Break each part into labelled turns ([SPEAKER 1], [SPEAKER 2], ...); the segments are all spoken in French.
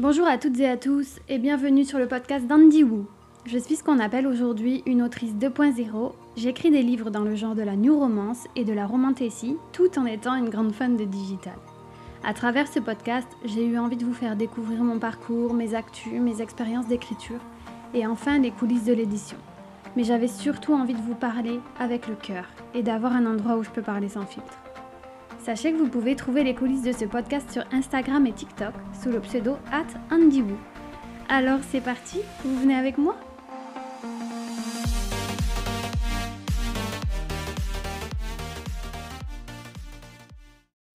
[SPEAKER 1] Bonjour à toutes et à tous et bienvenue sur le podcast d'Andy Wu. Je suis ce qu'on appelle aujourd'hui une autrice 2.0. J'écris des livres dans le genre de la new romance et de la romantécie tout en étant une grande fan de digital. À travers ce podcast, j'ai eu envie de vous faire découvrir mon parcours, mes actus, mes expériences d'écriture et enfin les coulisses de l'édition. Mais j'avais surtout envie de vous parler avec le cœur et d'avoir un endroit où je peux parler sans filtre. Sachez que vous pouvez trouver les coulisses de ce podcast sur Instagram et TikTok sous le pseudo at AndyWoo. Alors c'est parti, vous venez avec moi?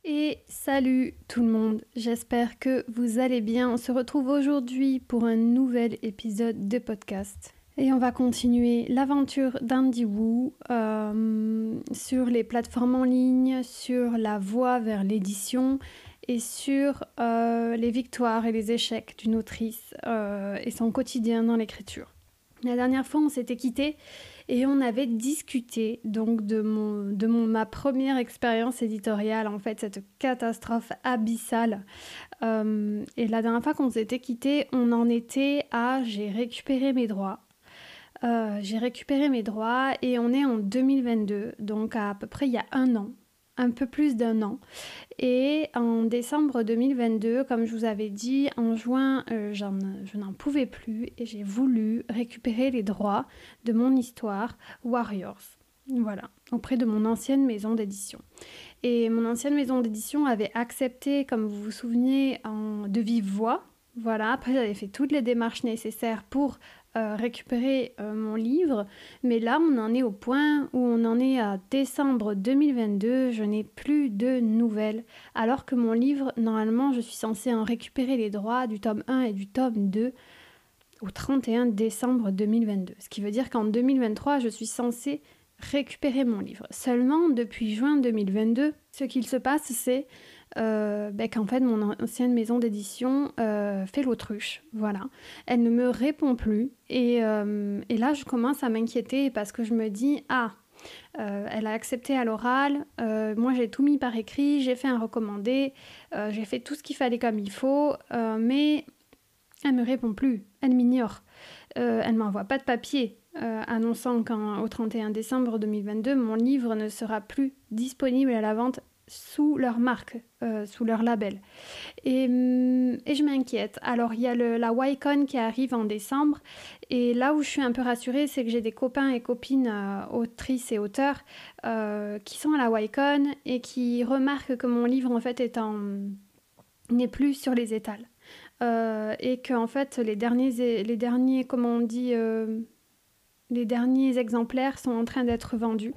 [SPEAKER 1] Et salut tout le monde, j'espère que vous allez bien. On se retrouve aujourd'hui pour un nouvel épisode de podcast. Et on va continuer l'aventure d'Andy Wu euh, sur les plateformes en ligne, sur la voie vers l'édition et sur euh, les victoires et les échecs d'une autrice euh, et son quotidien dans l'écriture. La dernière fois, on s'était quitté et on avait discuté donc de, mon, de mon, ma première expérience éditoriale, en fait, cette catastrophe abyssale. et la dernière fois qu'on s'était quitté, on en était à j'ai récupéré mes droits euh, j'ai récupéré mes droits et on est en 2022, donc à, peu près il y a un an, un peu plus d'un an. Et en décembre 2022, comme je vous avais dit, en juin, euh, je n'en pouvais plus et j'ai voulu récupérer les droits de mon histoire Warriors. Voilà, auprès de mon ancienne maison d'édition. Et mon ancienne maison d'édition avait accepté, comme vous vous souvenez, en, de vive voix. Voilà, après j'avais fait toutes les démarches nécessaires pour euh, récupérer euh, mon livre, mais là on en est au point où on en est à décembre 2022, je n'ai plus de nouvelles, alors que mon livre, normalement je suis censée en récupérer les droits du tome 1 et du tome 2 au 31 décembre 2022, ce qui veut dire qu'en 2023 je suis censée récupérer mon livre. Seulement depuis juin 2022, ce qu'il se passe c'est euh, ben, qu'en fait mon ancienne maison d'édition euh, fait l'autruche. Voilà. Elle ne me répond plus. Et, euh, et là, je commence à m'inquiéter parce que je me dis, ah, elle a accepté à l'oral, moi j'ai tout mis par écrit, j'ai fait un recommandé, j'ai fait tout ce qu'il fallait comme il faut, mais elle me répond plus, elle m'ignore. elle m'envoie pas de papier, annonçant qu'au 31 décembre 2022, mon livre ne sera plus disponible à la vente sous leur marque, euh, sous leur label. Et, hum, et je m'inquiète. Alors, il y a la YCon qui arrive en décembre. Et là où je suis un peu rassurée, c'est que j'ai des copains et copines euh, autrices et auteurs euh, qui sont à la YCon et qui remarquent que mon livre, en fait, n'est plus sur les étals. et que, en fait, les derniers, les on dit... les derniers exemplaires sont en train d'être vendus.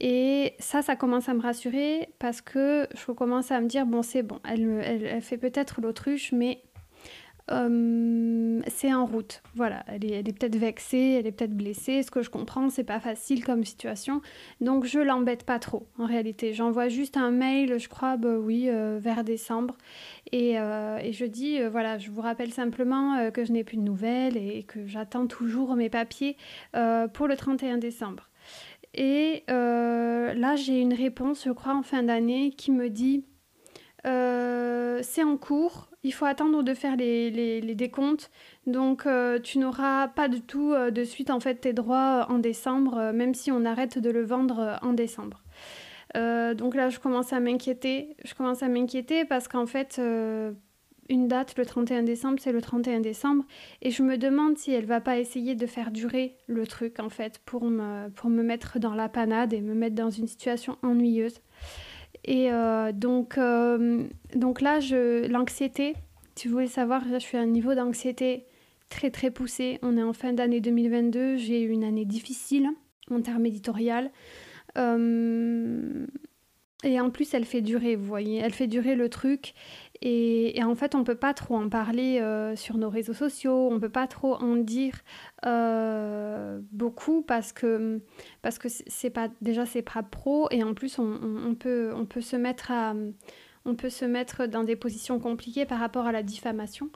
[SPEAKER 1] Et ça, ça commence à me rassurer parce que je commence à me dire, bon, c'est bon, elle, fait peut-être l'autruche, mais euh, c'est en route. Voilà, elle est, peut-être vexée, elle est peut-être blessée. Ce que je comprends, c'est pas facile comme situation. Donc je l'embête pas trop, en réalité. J'envoie juste un mail, je crois, bah oui, euh, vers décembre. Et, euh, et je dis, voilà, je vous rappelle simplement que je n'ai plus de nouvelles et que j'attends toujours mes papiers pour le 31 décembre. Et euh, là, j'ai une réponse, je crois, en fin d'année qui me dit euh, c'est en cours, il faut attendre de faire les, les, décomptes, donc euh, tu n'auras pas du tout de suite en fait tes droits en décembre, même si on arrête de le vendre en décembre. donc là, je commence à m'inquiéter. Je commence à m'inquiéter parce qu'en fait, une date, le 31 décembre, c'est le 31 décembre. Et je me demande si elle va pas essayer de faire durer le truc, en fait, pour me, pour me mettre dans la panade et me mettre dans une situation ennuyeuse. Et euh, donc, euh, donc là, l'anxiété, vous voulez savoir, je suis à un niveau d'anxiété très très poussé. On est en fin d'année 2022, j'ai eu une année difficile en termes éditorial. Euh, et en plus, elle fait durer, vous voyez, elle fait durer le truc. Et, en fait, on ne peut pas trop en parler euh, sur nos réseaux sociaux, on ne peut pas trop en dire euh, beaucoup parce que parce que c'est pas déjà c'est pas pro et en plus on, peut on peut se mettre à on peut se mettre dans des positions compliquées par rapport à la diffamation.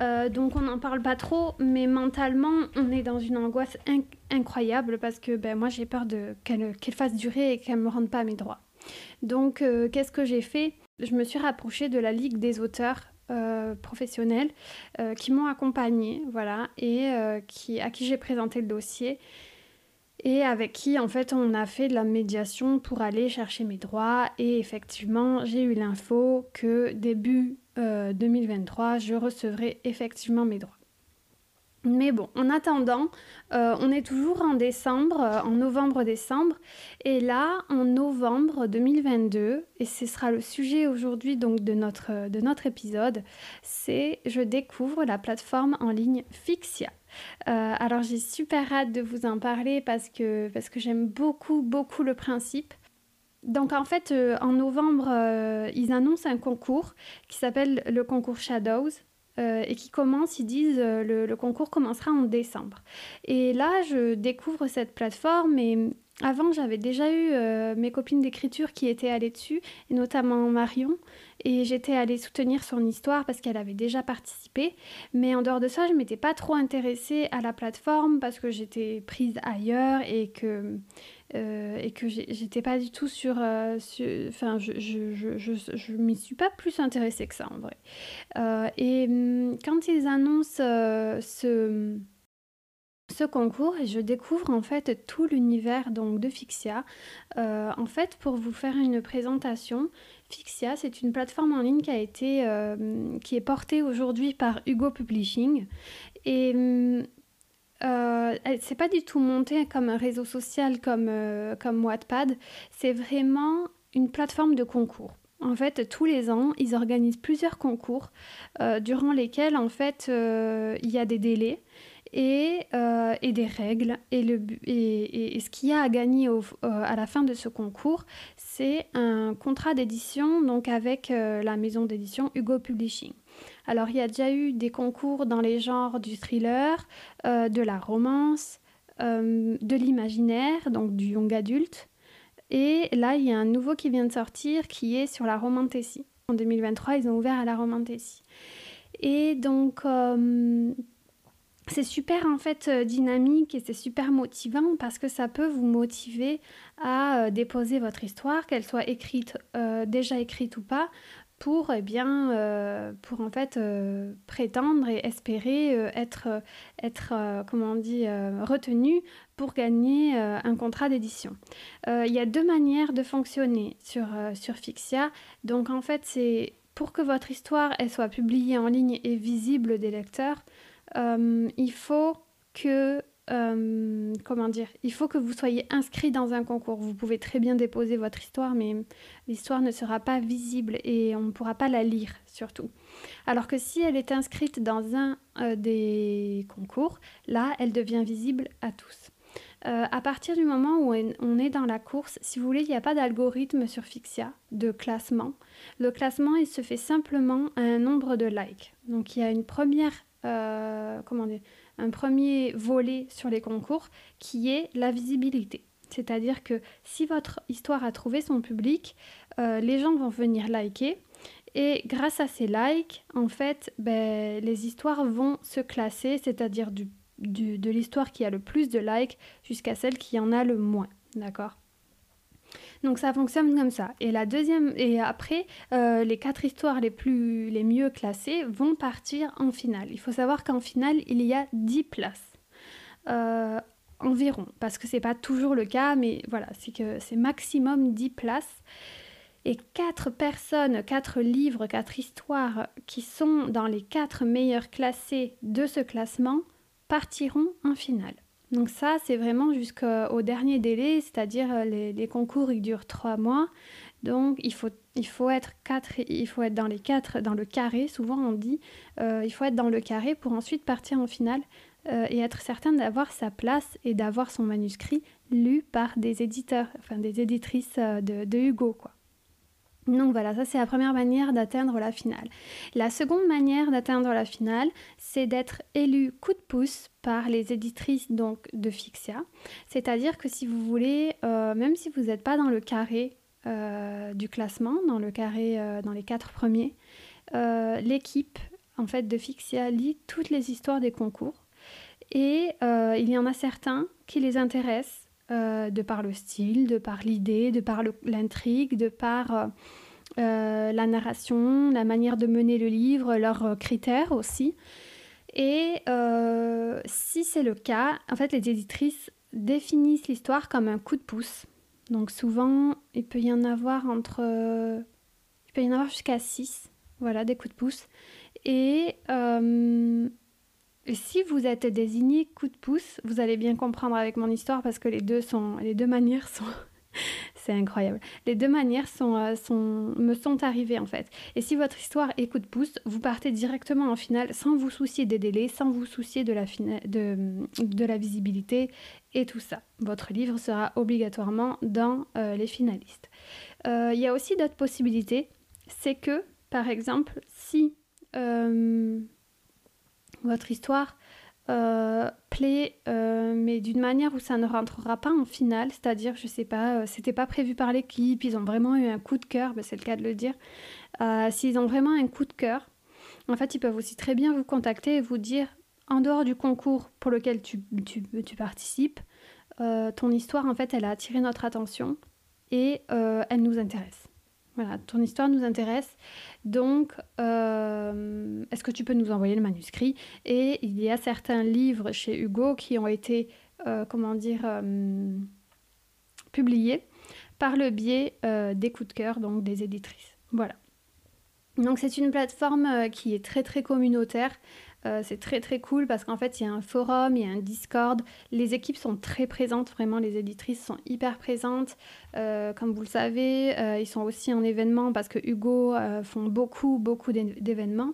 [SPEAKER 1] Euh, donc on n'en parle pas trop, mais mentalement on est dans une angoisse incroyable parce que ben, moi j'ai peur qu'elle fasse durer et qu'elle me rende pas mes droits. Donc qu'est-ce que j'ai fait? Je me suis rapprochée de la Ligue des auteurs professionnels qui m'ont accompagnée, voilà, et à qui j'ai présenté le dossier et avec qui en fait on a fait de la médiation pour aller chercher mes droits et effectivement j'ai eu l'info que début 2023 je recevrai effectivement mes droits. Mais bon, en attendant, euh, on est toujours en décembre, euh, en novembre-décembre. Et là, en novembre 2022, et ce sera le sujet aujourd'hui donc de notre, de notre épisode, c'est je découvre la plateforme en ligne Fixia. Euh, alors j'ai super hâte de vous en parler parce que, parce que j'aime beaucoup, beaucoup le principe. Donc en fait, en novembre, ils annoncent un concours qui s'appelle le concours Shadows. Euh, et qui commence, ils disent euh, le, le, concours commencera en décembre. Et là, je découvre cette plateforme et avant, j'avais déjà eu euh, mes copines d'écriture qui étaient allées dessus, et notamment Marion, et j'étais allée soutenir son histoire parce qu'elle avait déjà participé. Mais en dehors de ça, je m'étais pas trop intéressée à la plateforme parce que j'étais prise ailleurs et que euh, et que j'étais pas du tout sur, euh, enfin je, je, je, je, je m'y suis pas plus intéressée que ça en vrai euh, et hum, quand ils annoncent ce ce concours je découvre en fait tout l'univers donc de Fixia. en fait, pour vous faire une présentation, Fixia c'est une plateforme en ligne qui a été qui est portée aujourd'hui par Hugo Publishing et hum, euh, c'est pas du tout monté comme un réseau social comme, euh, comme Wattpad, c'est vraiment une plateforme de concours. En fait, tous les ans, ils organisent plusieurs concours euh, durant lesquels, en fait, euh, il y a des délais et, et des règles. Et, le, et, et, ce qu'il y a à gagner à la fin de ce concours, c'est un contrat d'édition donc avec la maison d'édition Hugo Publishing. Alors il y a déjà eu des concours dans les genres du thriller, euh, de la romance, euh, de l'imaginaire, donc du young adulte. Et là, il y a un nouveau qui vient de sortir qui est sur la romantécie. En 2023, ils ont ouvert à la romantécie. Et donc, euh, c'est super en fait dynamique et c'est super motivant parce que ça peut vous motiver à déposer votre histoire, qu'elle soit écrite, déjà écrite ou pas, pour, eh bien, euh, pour en fait euh, prétendre et espérer euh, être, être comment on dit, retenu pour gagner un contrat d'édition. Il y a deux manières de fonctionner sur, sur Fixia. Donc en fait, c'est pour que votre histoire elle soit publiée en ligne et visible des lecteurs, il faut que euh, comment dire, il faut que vous soyez inscrit dans un concours. Vous pouvez très bien déposer votre histoire, mais l'histoire ne sera pas visible et on ne pourra pas la lire surtout. Alors que si elle est inscrite dans un euh, des concours, là, elle devient visible à tous. Euh, à partir du moment où on est dans la course, si vous voulez, il n'y a pas d'algorithme sur Fixia de classement. Le classement, il se fait simplement à un nombre de likes. Donc il y a une première, comment dire, un premier volet sur les concours qui est la visibilité. C'est-à-dire que si votre histoire a trouvé son public, euh, les gens vont venir liker. Et grâce à ces likes, en fait, ben, les histoires vont se classer, c'est-à-dire du, de l'histoire qui a le plus de likes jusqu'à celle qui en a le moins. D'accord? Donc ça fonctionne comme ça. Et la deuxième et après euh, les quatre histoires les mieux classées vont partir en finale. Il faut savoir qu'en finale il y a 10 places. Euh, environ parce que c'est pas toujours le cas mais voilà, c'est que c'est maximum 10 places. Et quatre personnes, quatre livres, quatre histoires qui sont dans les quatre meilleurs classés de ce classement partiront en finale. Donc ça, c'est vraiment jusqu'au dernier délai, c'est-à-dire euh, les, concours, ils durent trois mois. Donc il faut, il faut être quatre, il faut être dans les quatre, dans le carré. Souvent on dit, euh, il faut être dans le carré pour ensuite partir en finale euh, et être certain d'avoir sa place et d'avoir son manuscrit lu par des éditeurs, enfin des éditrices de, de Hugo, quoi. Donc voilà, ça c'est la première manière d'atteindre la finale. La seconde manière d'atteindre la finale, c'est d'être élu coup de pouce par les éditrices donc de Fixia. C'est-à-dire que si vous voulez, euh, même si vous n'êtes pas dans le carré euh, du classement, dans le carré euh, dans les quatre premiers, l'équipe en fait de Fixia lit toutes les histoires des concours et il y en a certains qui les intéressent euh, de par le style, de par l'idée, de par l'intrigue, de par la narration, la manière de mener le livre, leurs critères aussi. Et si c'est le cas, en fait, les éditrices définissent l'histoire comme un coup de pouce. Donc souvent, il peut y en avoir entre... il peut y en avoir jusqu'à 6, voilà, des coups de pouce. Et si vous êtes désigné coup de pouce, vous allez bien comprendre avec mon histoire parce que les deux, sont, les deux manières sont... c'est incroyable. Les deux manières sont, euh, sont, me sont arrivées en fait. Et si votre histoire est coup de pouce, vous partez directement en finale sans vous soucier des délais, sans vous soucier de la, de, de la visibilité et tout ça. Votre livre sera obligatoirement dans euh, les finalistes. Euh, il y a aussi d'autres possibilités. C'est que, par exemple, si votre histoire euh, plaît, euh, mais d'une manière où ça ne rentrera pas en finale, c'est-à-dire, je sais pas, euh, c'était pas prévu par l'équipe, ils ont vraiment eu un coup de cœur, ben, c'est le cas de le dire. S'ils ont vraiment un coup de cœur, en fait, ils peuvent aussi très bien vous contacter et vous dire, en dehors du concours pour lequel tu, tu, tu participes, ton histoire, en fait, elle a attiré notre attention et elle nous intéresse. Voilà, ton histoire nous intéresse. Donc, euh, est-ce que tu peux nous envoyer le manuscrit? Et il y a certains livres chez Hugo qui ont été, euh, comment dire, euh, publiés par le biais des coups de cœur, donc des éditrices. Voilà. Donc c'est une plateforme qui est très très communautaire. Euh, c'est très très cool parce qu'en fait il y a un forum, il y a un Discord, les équipes sont très présentes, vraiment les éditrices sont hyper présentes. Euh, comme vous le savez, euh, ils sont aussi en événement parce que Hugo font beaucoup beaucoup d'événements.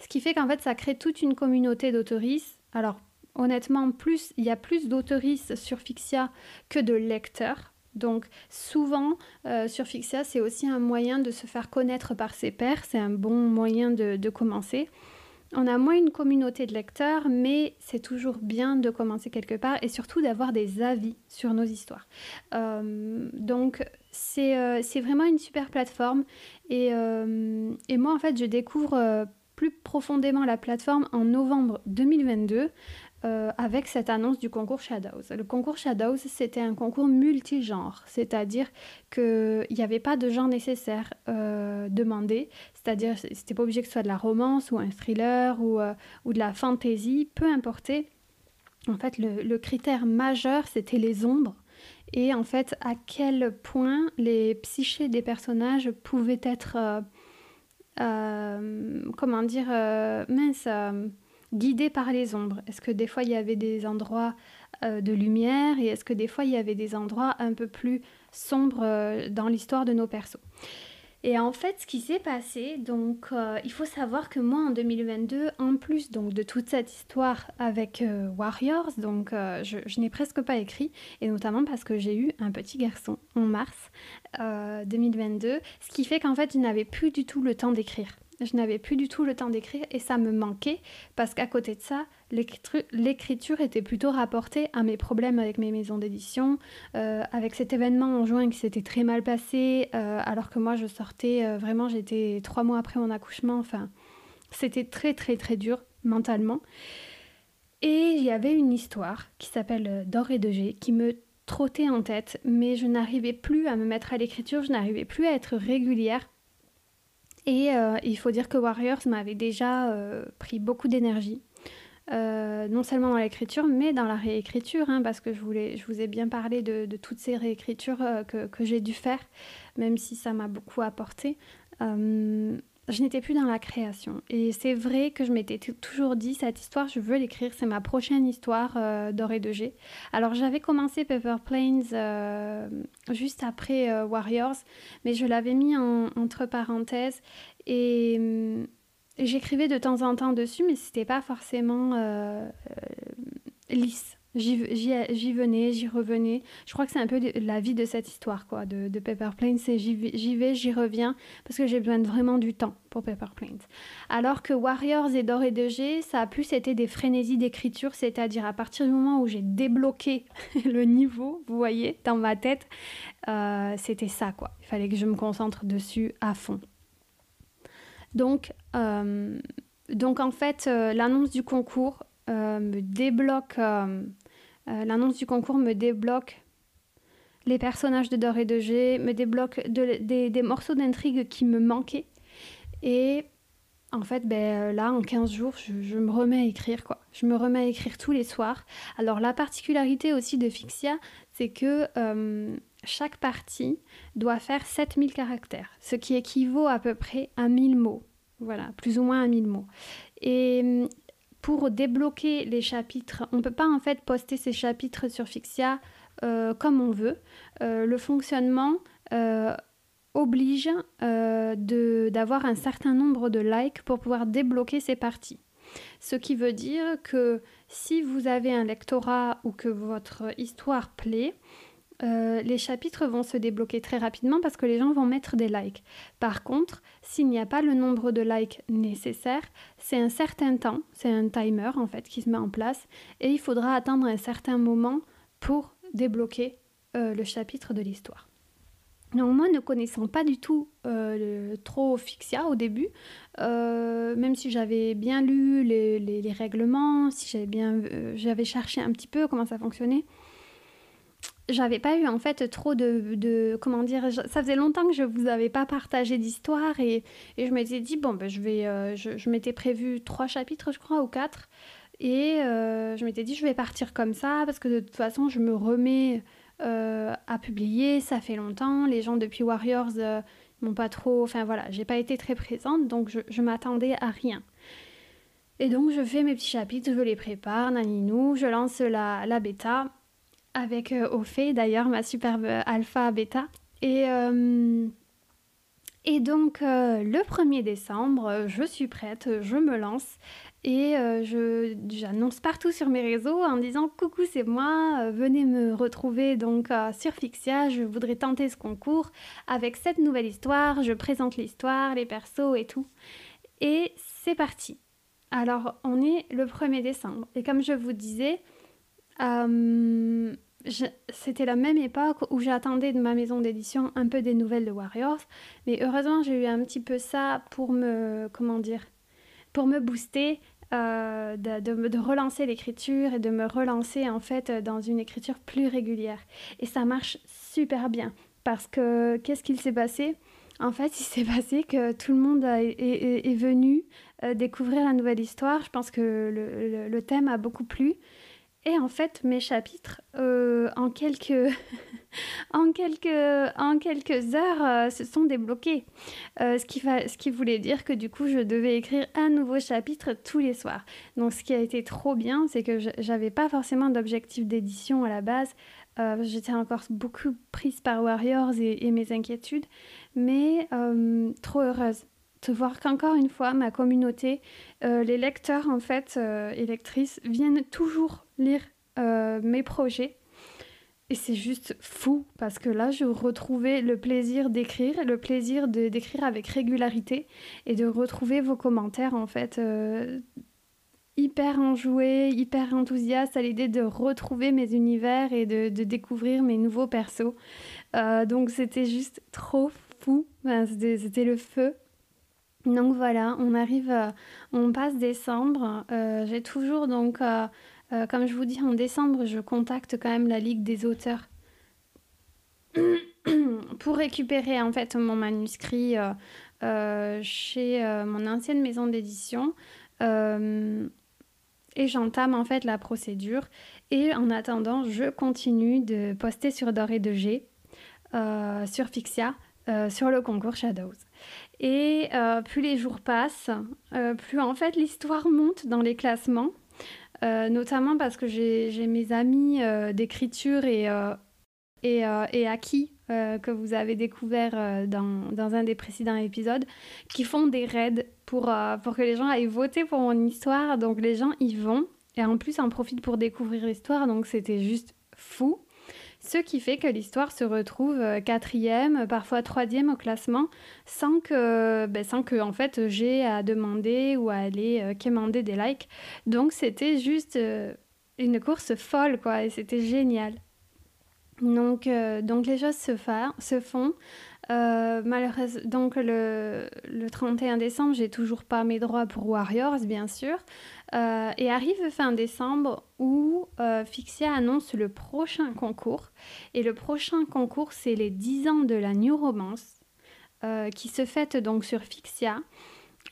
[SPEAKER 1] Ce qui fait qu'en fait ça crée toute une communauté d'autoristes. Alors honnêtement, plus il y a plus d'autoristes sur Fixia que de lecteurs. Donc souvent sur Fixia, c'est aussi un moyen de se faire connaître par ses pairs, c'est un bon moyen de commencer. On a moins une communauté de lecteurs, mais c'est toujours bien de commencer quelque part et surtout d'avoir des avis sur nos histoires. Euh, donc euh, c'est vraiment une super plateforme euh, et, moi en fait je découvre plus profondément la plateforme en novembre 2022 euh, avec cette annonce du concours Shadows. Le concours Shadows, c'était un concours multigenre, c'est-à-dire qu'il n'y avait pas de genre nécessaire euh, demandé, c'est-à-dire c'était pas obligé que ce soit de la romance ou un thriller ou, euh, de la fantasy, peu importe. En fait, le, critère majeur, c'était les ombres et en fait à quel point les psychés des personnages pouvaient être, comment dire, mince guidé par les ombres Est-ce que des fois il y avait des endroits euh, de lumière et est-ce que des fois il y avait des endroits un peu plus sombres euh, dans l'histoire de nos persos? Et en fait, ce qui s'est passé, donc euh, il faut savoir que moi en 2022, en plus donc de toute cette histoire avec Warriors, donc je, je n'ai presque pas écrit, et notamment parce que j'ai eu un petit garçon en mars 2022, ce qui fait qu'en fait je n'avais plus du tout le temps d'écrire. Je n'avais plus du tout le temps d'écrire et ça me manquait parce qu'à côté de ça, l'écriture était plutôt rapportée à mes problèmes avec mes maisons d'édition, euh, avec cet événement en juin qui s'était très mal passé, euh, alors que moi je sortais, euh, vraiment j'étais trois mois après mon accouchement, enfin c'était très très très dur mentalement. Et il y avait une histoire qui s'appelle D'or et de G qui me trottait en tête, mais je n'arrivais plus à me mettre à l'écriture, je n'arrivais plus à être régulière et euh, il faut dire que Warriors m'avait déjà euh, pris beaucoup d'énergie. Euh, non seulement dans l'écriture, mais dans la réécriture, hein, parce que je, vous ai bien parlé de, toutes ces réécritures que j'ai dû faire, même si ça m'a beaucoup apporté je n'étais plus dans la création. Et c'est vrai que je m'étais toujours dit, cette histoire, je veux l'écrire, c'est ma prochaine histoire euh, d'Or de G. Alors j'avais commencé Paper Planes euh, juste après euh, Warriors, mais je l'avais mis entre parenthèses et, et j'écrivais de temps en temps dessus, mais c'était pas forcément lisse. J'y venais, j'y revenais. Je crois que c'est un peu la vie de cette histoire, quoi, de, de Pepper Plains. C'est j'y vais, j'y reviens, parce que j'ai besoin vraiment du temps pour Pepper Plains. Alors que Warriors et Dor et de G, ça a plus été des frénésies d'écriture, c'est-à-dire à partir du moment où j'ai débloqué le niveau, vous voyez, dans ma tête, euh, c'était ça, quoi. Il fallait que je me concentre dessus à fond. Donc, euh, donc en fait, euh, l'annonce du concours me débloque l'annonce du concours me débloque les personnages de Dor et de G, me débloque des, morceaux d'intrigue qui me manquaient. Et en fait, ben, là, en 15 jours, je, me remets à écrire, quoi. Je me remets à écrire tous les soirs. Alors, la particularité aussi de Fixia, c'est que euh, chaque partie doit faire 7000 caractères, ce qui équivaut à peu près à 1000 mots. Voilà, plus ou moins à 1000 mots. Et pour débloquer les chapitres, on ne peut pas en fait poster ces chapitres sur Fixia euh, comme on veut. Euh, le fonctionnement euh, oblige d'avoir un certain nombre de likes pour pouvoir débloquer ces parties. Ce qui veut dire que si vous avez un lectorat ou que votre histoire plaît, les chapitres vont se débloquer très rapidement parce que les gens vont mettre des likes. Par contre, s'il n'y a pas le nombre de likes nécessaire, c'est un certain temps, c'est un timer en fait qui se met en place et il faudra attendre un certain moment pour débloquer euh, le chapitre de l'histoire. Donc moi, ne connaissant pas du tout euh, trop Fixia au début, euh, même si j'avais bien lu les, règlements, si j'avais bien, j'avais cherché un petit peu comment ça fonctionnait, j'avais pas eu en fait trop de, comment dire, ça faisait longtemps que je vous avais pas partagé d'histoire et, je m'étais dit bon ben je vais, je, je m'étais prévu trois chapitres je crois ou quatre et euh, je m'étais dit, je vais partir comme ça parce que de toute façon, je me remets euh, à publier. Ça fait longtemps. Les gens depuis Warriors euh, m'ont pas trop. Enfin voilà, j'ai pas été très présente donc je, je m'attendais à rien. Et donc, je fais mes petits chapitres, je les prépare, naninou. Je lance la, la bêta avec Ophé, d'ailleurs, ma superbe alpha bêta. Et. Et donc le 1er décembre, je suis prête, je me lance et euh, j'annonce partout sur mes réseaux en disant coucou c'est moi, euh, venez me retrouver donc euh, sur Fixia, je voudrais tenter ce concours avec cette nouvelle histoire, je présente l'histoire, les persos et tout. Et c'est parti. Alors on est le 1er décembre et comme je vous disais, c'était la même époque où j'attendais de ma maison d'édition un peu des nouvelles de Warriors, mais heureusement j'ai eu un petit peu ça pour me, comment dire, pour me booster euh, de, relancer l'écriture et de me relancer en fait dans une écriture plus régulière. Et ça marche super bien parce que qu'est-ce qu'il s'est passé? En fait, il s'est passé que tout le monde est, venu euh, découvrir la nouvelle histoire. Je pense que le thème a beaucoup plu. Et en fait, mes chapitres, euh, en, quelques heures, euh, se sont débloqués. Euh, ce, qui ce qui voulait dire que du coup, je devais écrire un nouveau chapitre tous les soirs. Donc, ce qui a été trop bien, c'est que j'avais pas forcément d'objectif d'édition à la base. J'étais encore beaucoup prise par Warriors et mes inquiétudes, mais trop heureuse de voir qu'encore une fois, ma communauté, euh, les lecteurs en fait euh, et lectrices viennent toujours lire euh, mes projets. Et c'est juste fou parce que là, je retrouvais le plaisir d'écrire, le plaisir d'écrire avec régularité et de retrouver vos commentaires en fait hyper enjoués, hyper enthousiastes à l'idée de retrouver mes univers et de, découvrir mes nouveaux persos. donc c'était juste trop fou, c'était le feu. Donc voilà, on arrive, euh, on passe décembre. Euh, j'ai toujours donc, euh, comme je vous dis, en décembre, je contacte quand même la Ligue des auteurs pour récupérer en fait mon manuscrit chez mon ancienne maison d'édition. et j'entame en fait la procédure. Et en attendant, je continue de poster sur Doré de G, sur Fixia, sur le concours Shadows. Et euh, plus les jours passent, euh, plus en fait l'histoire monte dans les classements, euh, notamment parce que j'ai mes amis d'écriture et, et, et, acquis que vous avez découvert dans, dans, un des précédents épisodes, qui font des raids pour, pour que les gens aillent voter pour mon histoire. Donc les gens y vont et en plus en profitent pour découvrir l'histoire, donc c'était juste fou. Ce qui fait que l'histoire se retrouve euh, quatrième, parfois troisième au classement, sans que, ben, sans que en fait, j'ai à demander ou à aller euh, quémander des likes. Donc c'était juste euh, une course folle, quoi, et c'était génial. Donc, donc les choses se, se font. Malheureusement, donc le, le 31 décembre, j'ai toujours pas mes droits pour Warriors, bien sûr. et arrive fin décembre où Fixia annonce le prochain concours. Et le prochain concours, c'est les 10 ans de la New Romance, qui se fête donc sur Fixia.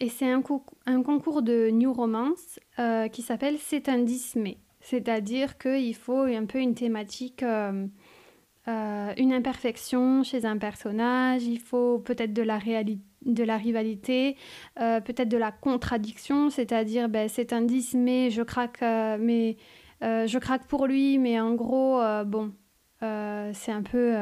[SPEAKER 1] Et c'est un, un, concours de New Romance qui s'appelle C'est un Disney. C'est-à-dire qu'il faut un peu une thématique, euh, euh, une imperfection chez un personnage, il faut peut-être de la, de la rivalité, euh, peut-être de la contradiction, c'est-à-dire ben, c'est un 10 mais je craque, mais, je pour lui, mais en gros, bon, c'est un peu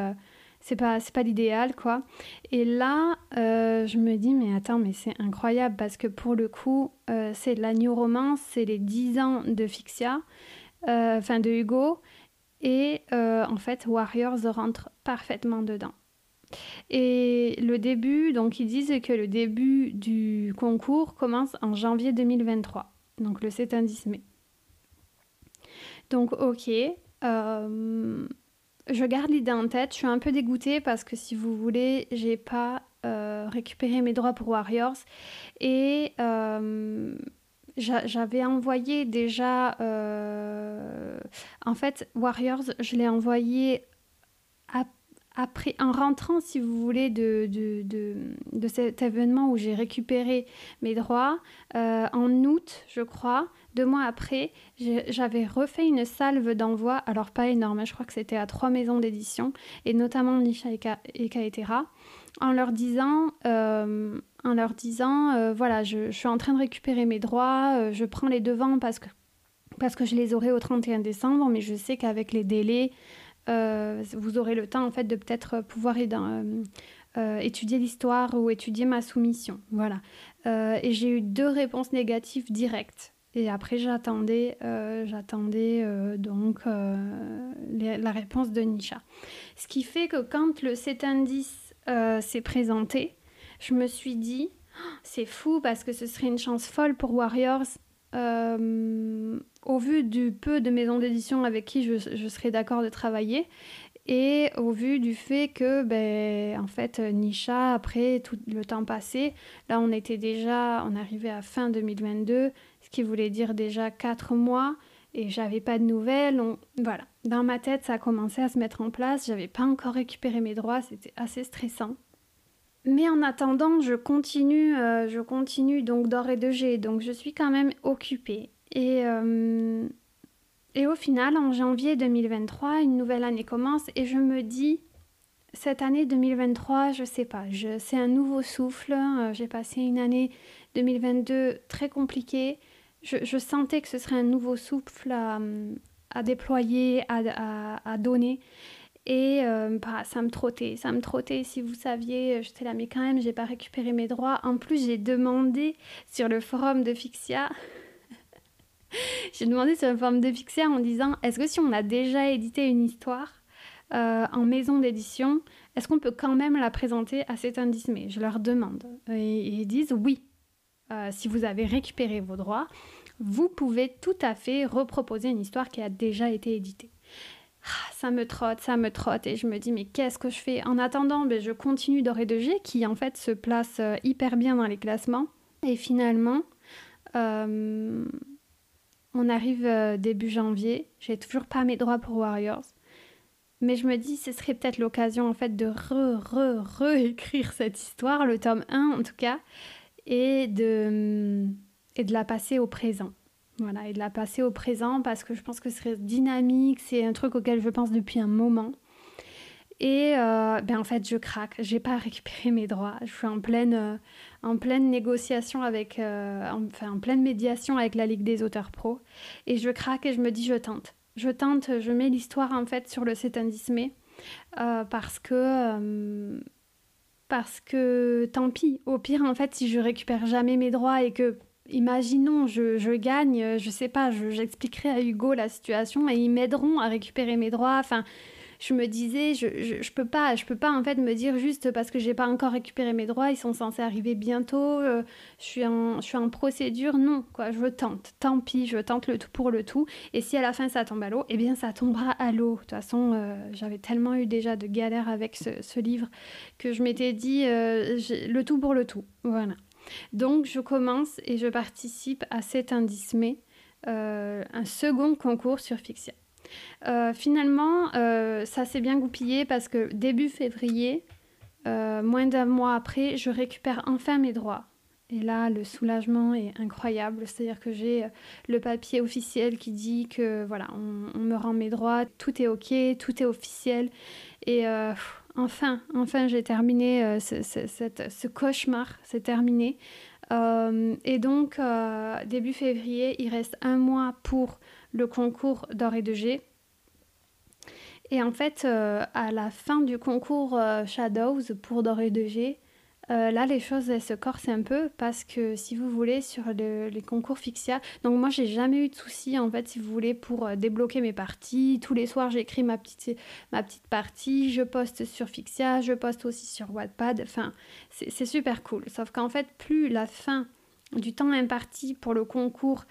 [SPEAKER 1] c'est pas c'est pas l'idéal quoi. Et là je me dis mais attends mais c'est incroyable parce que pour le coup c'est la new romance c'est les 10 ans de Fixia euh, enfin de Hugo, et euh, en fait Warriors rentre parfaitement dedans. Et le début, donc ils disent que le début du concours commence en janvier 2023, donc le 7 indice mai. Donc ok, euh, je garde l'idée en tête, je suis un peu dégoûtée parce que si vous voulez, j'ai pas récupéré mes droits pour Warriors et j'avais envoyé déjà. Euh, en fait, Warriors, je l'ai envoyé après, en rentrant, si vous voulez, de, de, de, cet événement où j'ai récupéré mes droits, euh, en août, je crois, deux mois après, j'avais refait une salve d'envoi, alors pas énorme, hein, je crois que c'était à trois maisons d'édition, et notamment Nisha et, Kaetera, en leur disant, euh, en leur disant euh, voilà, je, suis en train de récupérer mes droits, je prends les devants parce que, parce que je les aurai au 31 décembre, mais je sais qu'avec les délais, vous aurez le temps en fait de peut-être pouvoir étudier l'histoire ou étudier ma soumission. Voilà. et j'ai eu deux réponses négatives directes. Et après, j'attendais, donc la réponse de Nisha. Ce qui fait que quand le 7 indice s'est présenté, je me suis dit, c'est fou parce que ce serait une chance folle pour Warriors. Au vu du peu de maisons d'édition avec qui je, serais d'accord de travailler et au vu du fait que ben en fait Nisha après tout le temps passé là on était déjà on arrivait à fin 2022 ce qui voulait dire déjà quatre mois et j'avais pas de nouvelles. Voilà. Dans ma tête ça a commencé à se mettre en place. J'avais pas encore récupéré mes droits. C'était assez stressant. Mais en attendant, je continue, euh, je continue donc d'or et de G, donc je suis quand même occupée. Et, euh, et au final, en janvier 2023, une nouvelle année commence et je me dis, cette année 2023, je sais pas, c'est un nouveau souffle. Euh, j'ai passé une année 2022 très compliquée. Je, sentais que ce serait un nouveau souffle à, déployer, à, à donner. Et euh, bah, ça me trottait, ça me trottait. Si vous saviez, j'étais là, mais quand même, j'ai pas récupéré mes droits. En plus, j'ai demandé sur le forum de Fixia. j'ai demandé sur le forum de Fixia en disant est-ce que si on a déjà édité une histoire euh, en maison d'édition, est-ce qu'on peut quand même la présenter à cet indice? Mais Je leur demande. Et, ils disent oui. si vous avez récupéré vos droits, vous pouvez tout à fait reproposer une histoire qui a déjà été éditée. Ah, ça me trotte, ça me trotte et je me dis mais qu'est-ce que je fais? En attendant, ben, je continue Doré de G qui en fait se place euh, hyper bien dans les classements et finalement euh, on arrive euh, début janvier, j'ai toujours pas mes droits pour Warriors. Mais je me dis, ce serait peut-être l'occasion en fait de re, re, réécrire cette histoire, le tome 1 en tout cas, et de, et de la passer au présent. Voilà, et de la passer au présent parce que je pense que ce serait dynamique, c'est un truc auquel je pense depuis un moment. Et euh, ben en fait, je craque, j'ai pas récupéré mes droits. Je suis en pleine, euh, en pleine négociation avec, euh, enfin en pleine médiation avec la Ligue des auteurs pro. Et je craque et je me dis, je tente. Je tente, je mets l'histoire en fait sur le site Indismé parce que parce que tant pis. Au pire, en fait, si je récupère jamais mes droits et que imaginons, je, gagne, je sais pas, j'expliquerai à Hugo la situation et ils m'aideront à récupérer mes droits. Enfin, je me disais, je, je, peux pas, je peux pas en fait me dire juste parce que j'ai pas encore récupéré mes droits, ils sont censés arriver bientôt, euh, je, suis en, je suis en procédure. Non, quoi, je tente. Tant pis, je tente le tout pour le tout. Et si à la fin ça tombe à l'eau, eh bien ça tombera à l'eau. De toute façon, euh, j'avais tellement eu déjà de galères avec ce, livre que je m'étais dit le tout pour le tout. Voilà. Donc je commence et je participe à cet indice mai, euh, un second concours sur Fixia. Euh, finalement, euh, ça s'est bien goupillé parce que début février, moins d'un mois après, je récupère enfin mes droits. Et là, le soulagement est incroyable. C'est-à-dire que j'ai le papier officiel qui dit que voilà, on, me rend mes droits, tout est ok, tout est officiel. Et enfin, enfin, j'ai terminé euh, ce, cauchemar, c'est terminé. Euh, et donc, euh, début février, il reste un mois pour le concours d'or et de G. Et en fait, à la fin du concours Shadows pour d'or et de G, euh, là, les choses se corsent un peu parce que si vous voulez, sur les concours Fixia, donc moi, j'ai jamais eu de soucis en fait, si vous voulez, pour euh, débloquer mes parties. Tous les soirs, j'écris ma petite, ma petite partie, je poste sur Fixia, je poste aussi sur Wattpad. Enfin, c'est super cool. Sauf qu'en fait, plus la fin du temps imparti pour le concours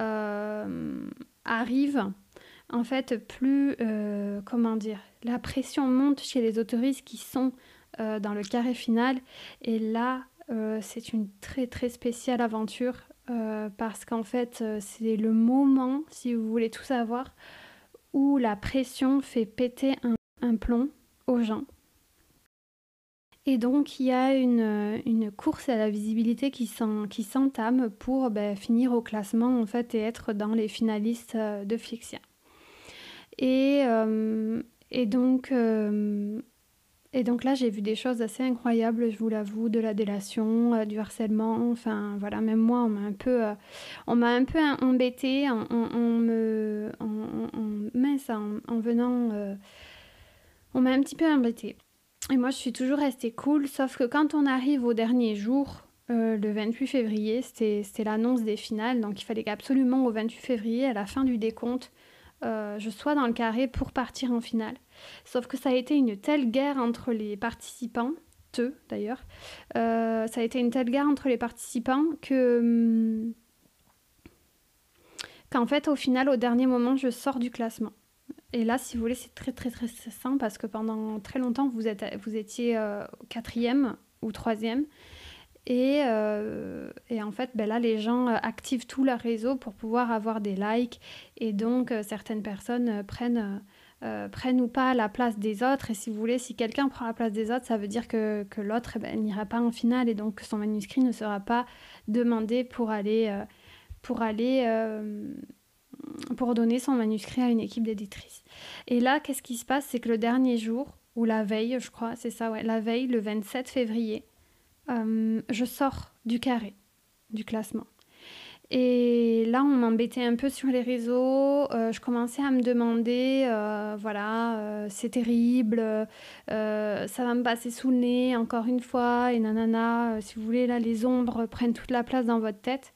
[SPEAKER 1] euh, arrive, en fait, plus, comment dire, la pression monte chez les autoristes qui sont euh, dans le carré final. Et là, euh, c'est une très très spéciale aventure euh, parce qu'en fait, c'est le moment, si vous voulez tout savoir, où la pression fait péter un, plomb aux gens. Et donc, il y a une, course à la visibilité qui s'entame pour ben, finir au classement en fait, et être dans les finalistes de Flixia. Et, et donc, et donc là, j'ai vu des choses assez incroyables, je vous l'avoue, de la délation, euh, du harcèlement. Enfin, voilà, même moi, on m'a un peu, euh, on un peu embêté en, me, en, venant, euh, on m'a un petit peu embêté. Et moi, je suis toujours restée cool, sauf que quand on arrive au dernier jour, le 28 février, c'était l'annonce des finales, donc il fallait qu'absolument au 28 février, à la fin du décompte, je sois dans le carré pour partir en finale. Sauf que ça a été une telle guerre entre les participants, eux d'ailleurs, euh, ça a été une telle guerre entre les participants que hum, qu'en fait au final au dernier moment je sors du classement. Et là, si vous voulez, c'est très très très stressant parce que pendant très longtemps vous, êtes, vous étiez euh, quatrième ou troisième. Et, euh, et, en fait, ben là, les gens activent tout leur réseau pour pouvoir avoir des likes. Et donc, certaines personnes prennent euh, prennent ou pas la place des autres. Et si vous voulez, si quelqu'un prend la place des autres, ça veut dire que, que l'autre eh ben, n'ira pas en finale et donc son manuscrit ne sera pas demandé pour aller, euh, pour aller euh, pour donner son manuscrit à une équipe d'éditrices. Et là, qu'est-ce qui se passe? C'est que le dernier jour, ou la veille, je crois, c'est ça, ouais, la veille, le 27 février, je sors du carré du classement. Et là, on m'embêtait un peu sur les réseaux. Euh, je commençais à me demander, euh, voilà, euh, c'est terrible, ça va me passer sous le nez encore une fois, et nanana, si vous voulez, là, les ombres prennent toute la place dans votre tête.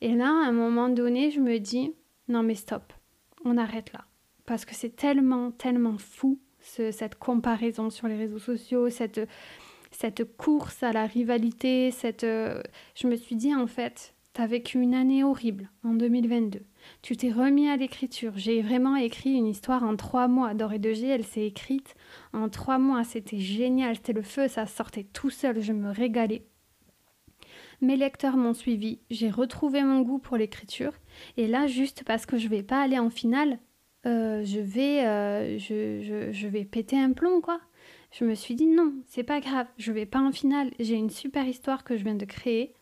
[SPEAKER 1] Et là, à un moment donné, je me dis, non mais stop, on arrête là. Parce que c'est tellement, tellement fou, cette comparaison sur les réseaux sociaux, cette, cette course à la rivalité, cette... je me suis dit, en fait, T'as vécu une année horrible en 2022. Tu t'es remis à l'écriture. J'ai vraiment écrit une histoire en trois mois. Doré de G, elle s'est écrite en trois mois. C'était génial. C'était le feu. Ça sortait tout seul. Je me régalais. Mes lecteurs m'ont suivi. J'ai retrouvé mon goût pour l'écriture. Et là, juste parce que je vais pas aller en finale, euh, je vais, euh, je, je vais péter un plomb, quoi. Je me suis dit non, c'est pas grave. Je vais pas en finale. J'ai une super histoire que je viens de créer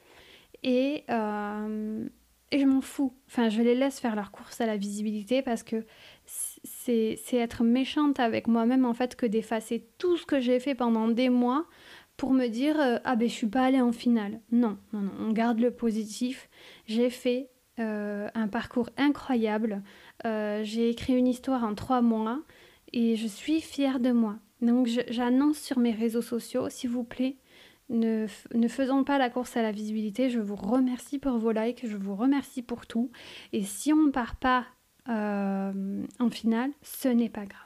[SPEAKER 1] et, euh, et je m'en fous. Enfin, je les laisse faire leur course à la visibilité parce que c'est être méchante avec moi-même en fait que d'effacer tout ce que j'ai fait pendant des mois pour me dire euh, ah ben je suis pas allée en finale. Non, non, non, on garde le positif. J'ai fait euh, un parcours incroyable. j'ai écrit une histoire en trois mois et je suis fière de moi. Donc j'annonce sur mes réseaux sociaux, s'il vous plaît, ne, faisons pas la course à la visibilité. Je vous remercie pour vos likes, je vous remercie pour tout. Et si on ne part pas euh, en finale, ce n'est pas grave.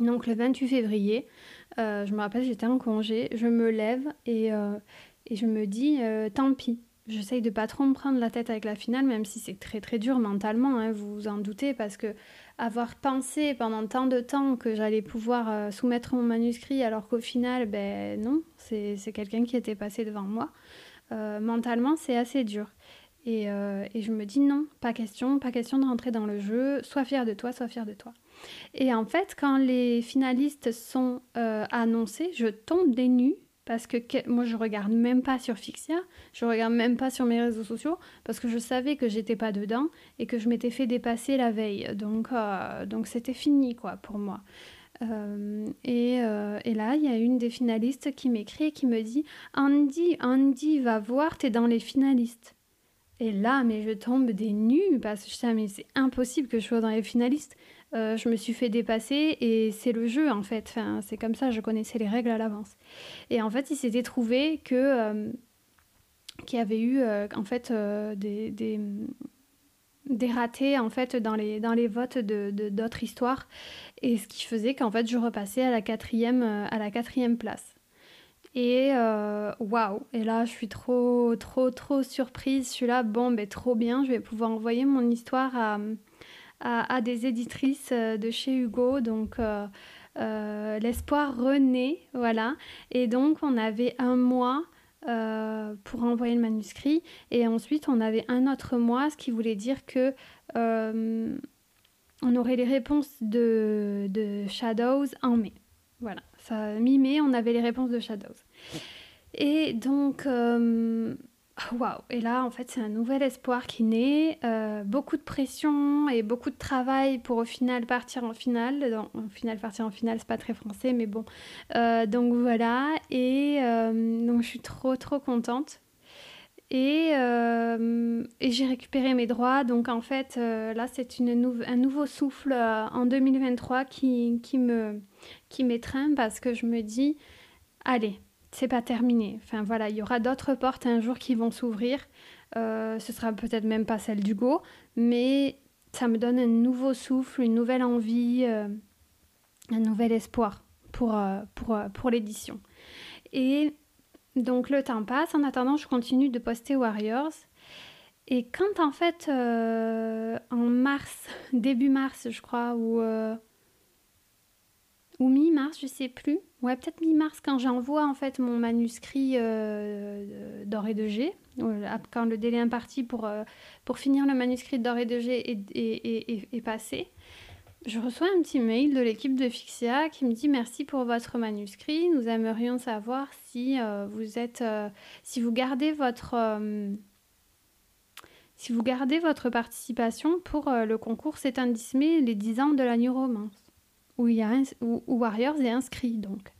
[SPEAKER 1] Donc le 28 février, je me rappelle, j'étais en congé, je me lève et, et je me dis, tant pis, J'essaye de pas trop me prendre la tête avec la finale, même si c'est très très dur mentalement, hein, vous vous en doutez, parce que avoir pensé pendant tant de temps que j'allais pouvoir euh, soumettre mon manuscrit, alors qu'au final, ben non, c'est quelqu'un qui était passé devant moi. Euh, mentalement, c'est assez dur. Et, euh, et, je me dis non, pas question, pas question de rentrer dans le jeu, sois fier de toi, sois fier de toi. Et en fait, quand les finalistes sont annoncés, je tombe des nues parce que, moi je regarde même pas sur Fixia, je regarde même pas sur mes réseaux sociaux parce que je savais que j'étais pas dedans et que je m'étais fait dépasser la veille. Donc euh, donc c'était fini quoi pour moi. Euh, et, euh, et, là, il y a une des finalistes qui m'écrit et qui me dit Andy, Andy, va voir, t'es dans les finalistes. Et là, mais je tombe des nues parce que je sais, mais c'est impossible que je sois dans les finalistes. Euh, je me suis fait dépasser et c'est le jeu en fait. Enfin, c'est comme ça, je connaissais les règles à l'avance. Et en fait, il s'était trouvé que euh, qu'il y avait eu euh, en fait des, des, des, ratés en fait dans les, dans les votes de, d'autres histoires et ce qui faisait qu'en fait je repassais à la quatrième à la quatrième place. Et waouh Et là, je suis trop, trop, trop surprise. Je suis là, bon, ben trop bien, je vais pouvoir envoyer mon histoire à, des éditrices euh, de chez Hugo, donc euh, euh, l'espoir renaît, voilà. Et donc on avait un mois pour envoyer le manuscrit. Et ensuite, on avait un autre mois, ce qui voulait dire que on aurait les réponses de, de, Shadows en mai. Voilà, ça mi-mai, on avait les réponses de Shadows. Et donc, ah, waouh Et là, en fait, c'est un nouvel espoir qui naît. Euh, beaucoup de pression et beaucoup de travail pour au final partir en finale. au final, partir en finale, c'est pas très français, mais bon. Euh, donc voilà. Et euh, donc, je suis trop, trop contente. Et, j'ai récupéré mes droits. Donc, en fait, là, c'est une un nouveau souffle en 2023 qui, qui me qui m'étreint parce que je me dis, allez, c'est pas terminé. Enfin voilà, il y aura d'autres portes un jour qui vont s'ouvrir. Euh, ce sera peut-être même pas celle du mais ça me donne un nouveau souffle, une nouvelle envie, euh, un nouvel espoir pour, euh, pour, pour l'édition. Et donc le temps passe. En attendant, je continue de poster Warriors. Et quand en fait, en mars, début mars, je crois, ou, ou mi-mars, je sais plus, Ouais, peut-être mi-mars quand j'envoie en fait mon manuscrit euh, d'or et de G, quand le délai imparti pour, euh, pour finir le manuscrit d'or et de G est, est, est, passé. Je reçois un petit mail de l'équipe de Fixia qui me dit merci pour votre manuscrit. Nous aimerions savoir si euh, vous êtes, si vous gardez votre, si vous gardez votre participation pour le concours C'est un les 10 ans de la New Romance où, il y a où Warriors est inscrit donc.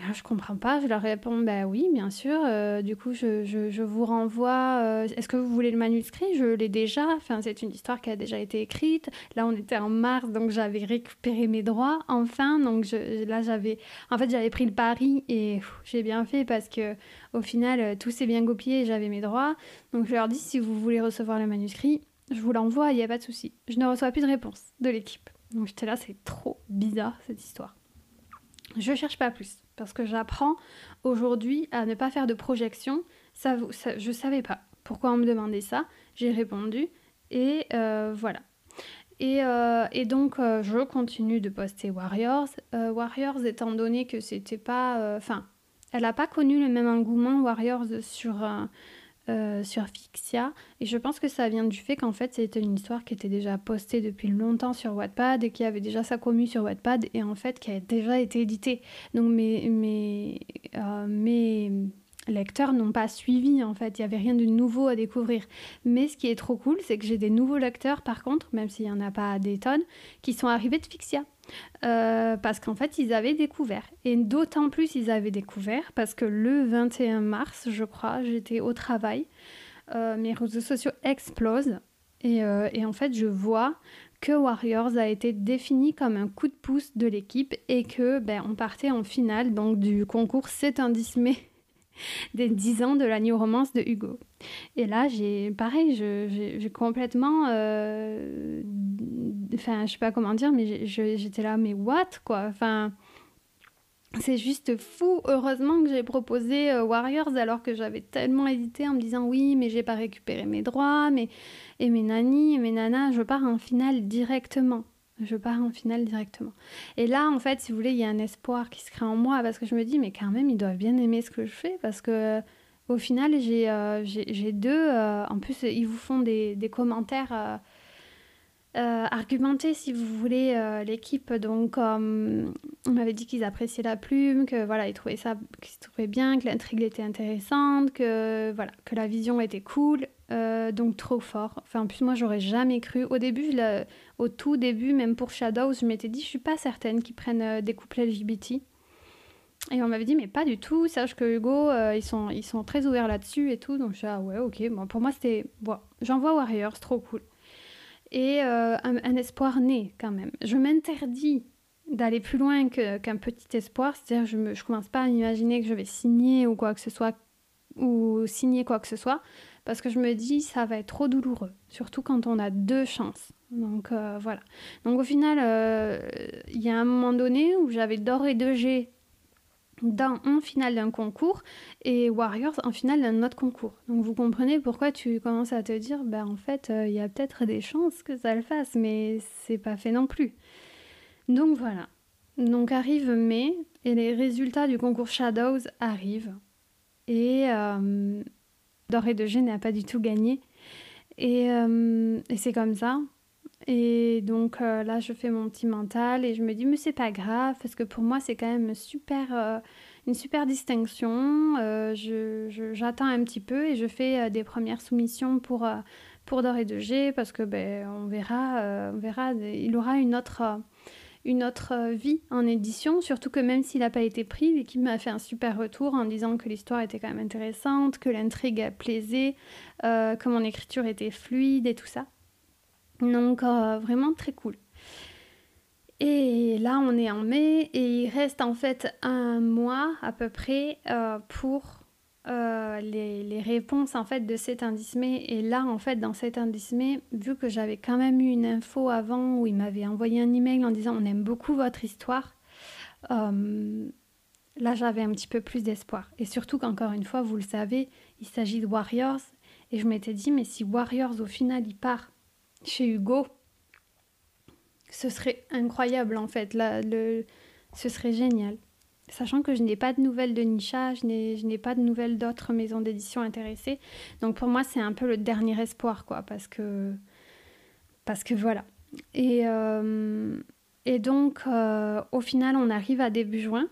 [SPEAKER 1] Ah, je comprends pas. Je leur réponds, bah oui, bien sûr. Euh, du coup, je, je, vous renvoie. Euh, est-ce que vous voulez le manuscrit? Je l'ai déjà. Enfin, c'est une histoire qui a déjà été écrite. Là, on était en mars, donc j'avais récupéré mes droits. Enfin, donc je, là, j'avais. En fait, j'avais pris le pari et j'ai bien fait parce que au final, euh, tout s'est bien copié et j'avais mes droits. Donc, je leur dis, si vous voulez recevoir le manuscrit, je vous l'envoie. Il n'y a pas de souci. Je ne reçois plus de réponse de l'équipe. Donc, j'étais là, c'est trop bizarre cette histoire. Je cherche pas plus parce que j'apprends aujourd'hui à ne pas faire de projection. Ça, ça, je savais pas pourquoi on me demandait ça. J'ai répondu et euh, voilà. Et, euh, donc euh, je continue de poster Warriors. Warriors étant donné que c'était pas, enfin, elle n'a pas connu le même engouement Warriors sur euh, sur Fixia. Et je pense que ça vient du fait qu'en fait, c'était une histoire qui était déjà postée depuis longtemps sur Wattpad et qui avait déjà sa commu sur Wattpad et en fait qui a déjà été éditée. Donc mes, euh, mes lecteurs n'ont pas suivi en fait, il n'y avait rien de nouveau à découvrir. Mais ce qui est trop cool, c'est que j'ai des nouveaux lecteurs par contre, même s'il n'y en a pas des tonnes, qui sont arrivés de Fixia. Euh, parce qu'en fait, ils avaient découvert. Et d'autant plus, ils avaient découvert parce que le 21 mars, je crois, j'étais au travail. Euh, mes réseaux sociaux explosent. Et, euh, et, en fait, je vois que Warriors a été défini comme un coup de pouce de l'équipe et que ben, on partait en finale donc du concours C'est un Disney des 10 ans de la New Romance de Hugo. Et là, j'ai pareil, j'ai complètement. Euh, enfin, je sais pas comment dire, mais j'étais là, mais what quoi? Enfin. C'est juste fou. Heureusement que j'ai proposé euh, Warriors alors que j'avais tellement hésité en me disant oui, mais j'ai pas récupéré mes droits, mais et mes nannies et mes nanas, je pars en finale directement. Je pars en finale directement. Et là, en fait, si vous voulez, il y a un espoir qui se crée en moi parce que je me dis, mais quand même, ils doivent bien aimer ce que je fais parce que au final, j'ai euh, deux. Euh, en plus, ils vous font des, des commentaires euh, argumenter, si vous voulez, l'équipe. Donc, on m'avait dit qu'ils appréciaient la plume, que voilà, ils trouvaient ça, qu'ils trouvaient bien, que l'intrigue était intéressante, que voilà, que la vision était cool. Euh, donc trop fort. Enfin, en plus, moi, j'aurais jamais cru. Au début, au tout début, même pour Shadows, je m'étais dit, je suis pas certaine qu'ils prennent des couplets LGBT. Et on m'avait dit, mais pas du tout, sache que Hugo, ils, sont, ils sont très ouverts là-dessus et tout. Donc, je suis ah ouais, ok. Bon, pour moi, c'était. Bon, J'envoie Warriors, trop cool et euh, un, espoir né quand même. Je m'interdis d'aller plus loin qu'un petit espoir, c'est-à-dire je ne commence pas à imaginer que je vais signer ou quoi que ce soit, ou signer quoi que ce soit, parce que je me dis ça va être trop douloureux, surtout quand on a deux chances. Donc euh, voilà. Donc au final, euh, il y a un moment donné où j'avais d'or et de G dans un final d'un concours et Warriors en finale d'un autre concours. Donc vous comprenez pourquoi tu commences à te dire, ben en fait, euh, il y a peut-être des chances que ça le fasse, mais c'est pas fait non plus. Donc voilà. Donc arrive mai et les résultats du concours Shadows arrivent. Et Doré de G n'a pas du tout gagné. Et, euh, c'est comme ça. Et donc euh, là, je fais mon petit mental et je me dis, mais c'est pas grave, parce que pour moi, c'est quand même super, euh, une super distinction. J'attends un petit peu et je fais des premières soumissions pour, pour Doré de G, parce que ben, on verra, on verra, il aura une autre, une autre vie en édition, surtout que même s'il n'a pas été pris, l'équipe m'a fait un super retour en disant que l'histoire était quand même intéressante, que l'intrigue plaisait, que mon écriture était fluide et tout ça. Donc euh, vraiment très cool. Et là, on est en mai et il reste en fait un mois à peu près euh, pour euh, les, réponses en fait de cet indice mai. Et là, en fait, dans cet indice mai, vu que j'avais quand même eu une info avant où il m'avait envoyé un email en disant on aime beaucoup votre histoire, là j'avais un petit peu plus d'espoir. Et surtout qu'encore une fois, vous le savez, il s'agit de Warriors. Et je m'étais dit, mais si Warriors au final il part chez Hugo, ce serait incroyable en fait. Là, le... Ce serait génial. Sachant que je n'ai pas de nouvelles de Nisha, je n'ai pas de nouvelles d'autres maisons d'édition intéressées. Donc pour moi, c'est un peu le dernier espoir, quoi, parce que, parce que voilà. Et, euh, et donc, euh, au final, on arrive à début juin.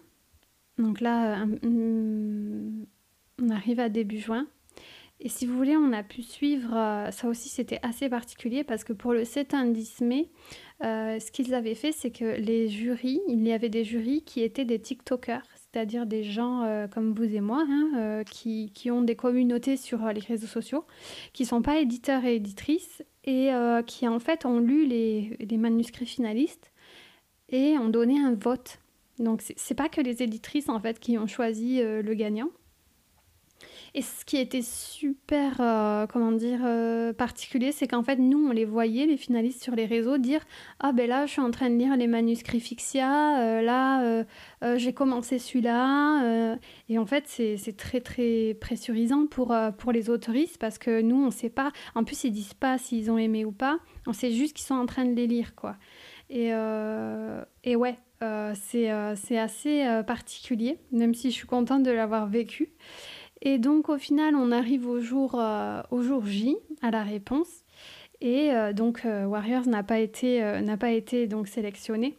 [SPEAKER 1] Donc là, euh, on arrive à début juin. Et si vous voulez, on a pu suivre, euh, ça aussi c'était assez particulier parce que pour le 7 indice mai, euh, ce qu'ils avaient fait, c'est que les jurys, il y avait des jurys qui étaient des TikTokers, c'est-à-dire des gens euh, comme vous et moi, hein, qui, qui, ont des communautés sur les réseaux sociaux, qui ne sont pas éditeurs et éditrices et qui en fait ont lu les, les manuscrits finalistes et ont donné un vote. Donc c'est pas que les éditrices en fait qui ont choisi le gagnant, et ce qui était super, euh, comment dire, euh, particulier, c'est qu'en fait, nous, on les voyait, les finalistes sur les réseaux, dire Ah ben là, je suis en train de lire les manuscrits Fixia, euh, là, j'ai commencé celui-là. et en fait, c'est très, très pressurisant pour, pour les autoristes parce que nous, on ne sait pas. En plus, ils disent pas s'ils ont aimé ou pas. On sait juste qu'ils sont en train de les lire, quoi. Et, et ouais, c'est assez particulier, même si je suis contente de l'avoir vécu. Et donc au final, on arrive au jour, euh, au jour J, à la réponse. Et euh, donc euh, Warriors n'a pas été, n'a pas été donc sélectionné.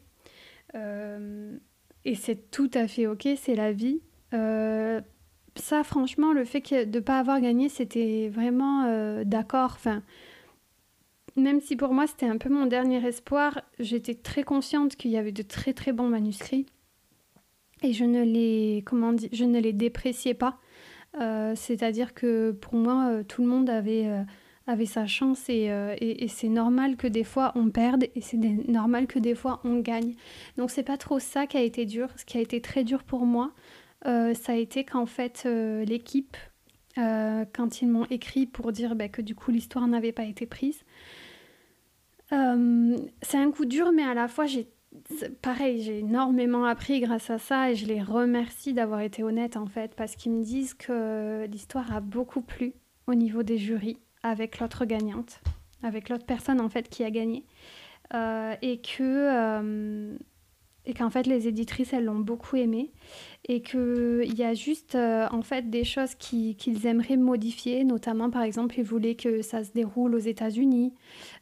[SPEAKER 1] et c'est tout à fait ok, c'est la vie. ça, franchement, le fait de ne pas avoir gagné, c'était vraiment d'accord. Enfin, même si pour moi c'était un peu mon dernier espoir, j'étais très consciente qu'il y avait de très très bons manuscrits et je ne les comment je ne les dépréciais pas. Euh, c'est-à-dire que pour moi, euh, tout le monde avait, euh, avait sa chance et, c'est normal que des fois on perde et c'est normal que des fois on gagne. Donc c'est pas trop ça qui a été dur. Ce qui a été très dur pour moi, ça a été qu'en fait, l'équipe, quand ils m'ont écrit pour dire bah, que du coup l'histoire n'avait pas été prise, c'est un coup dur, mais à la fois, j'ai pareil, j'ai énormément appris grâce à ça et je les remercie d'avoir été honnêtes en fait parce qu'ils me disent que l'histoire a beaucoup plu au niveau des jurys avec l'autre gagnante, avec l'autre personne en fait qui a gagné. Euh, et que euh, et qu'en fait les éditrices elles l'ont beaucoup aimé et qu'il y a juste euh, en fait des choses qu'ils aimeraient modifier, notamment par exemple ils voulaient que ça se déroule aux États-Unis,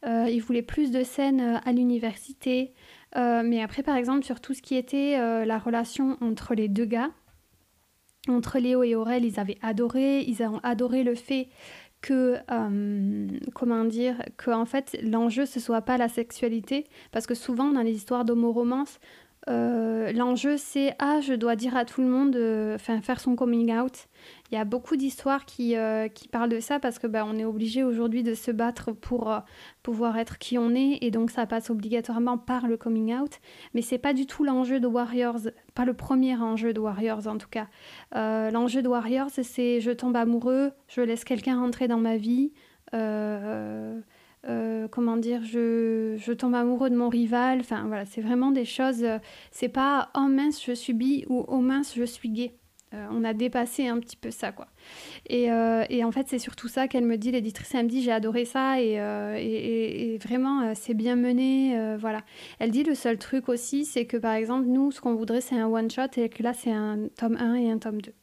[SPEAKER 1] ils voulaient plus de scènes à l'université, euh, mais après, par exemple, sur tout ce qui était euh, la relation entre les deux gars, entre Léo et Aurel, ils avaient adoré, ils ont adoré le fait que, euh, comment dire, que en fait l'enjeu ce soit pas la sexualité, parce que souvent dans les histoires d'homo-romance, euh, l'enjeu, c'est ah, je dois dire à tout le monde, euh, enfin faire son coming out. Il y a beaucoup d'histoires qui, euh, parlent de ça parce que bah, on est obligé aujourd'hui de se battre pour pouvoir être qui on est et donc ça passe obligatoirement par le coming out. Mais c'est pas du tout l'enjeu de Warriors, pas le premier enjeu de Warriors en tout cas. l'enjeu de Warriors, c'est je tombe amoureux, je laisse quelqu'un rentrer dans ma vie. Comment dire, je, je, tombe amoureux de mon rival. Enfin voilà, c'est vraiment des choses. Euh, c'est pas oh mince je suis bi ou oh mince je suis gay. Euh, on a dépassé un petit peu ça quoi. Et, et en fait c'est surtout ça qu'elle me dit, l'éditrice elle me dit j'ai adoré ça et, et, et vraiment c'est bien mené. voilà. Elle dit le seul truc aussi c'est que par exemple nous ce qu'on voudrait c'est un one shot et que là c'est un tome 1 et un tome 2.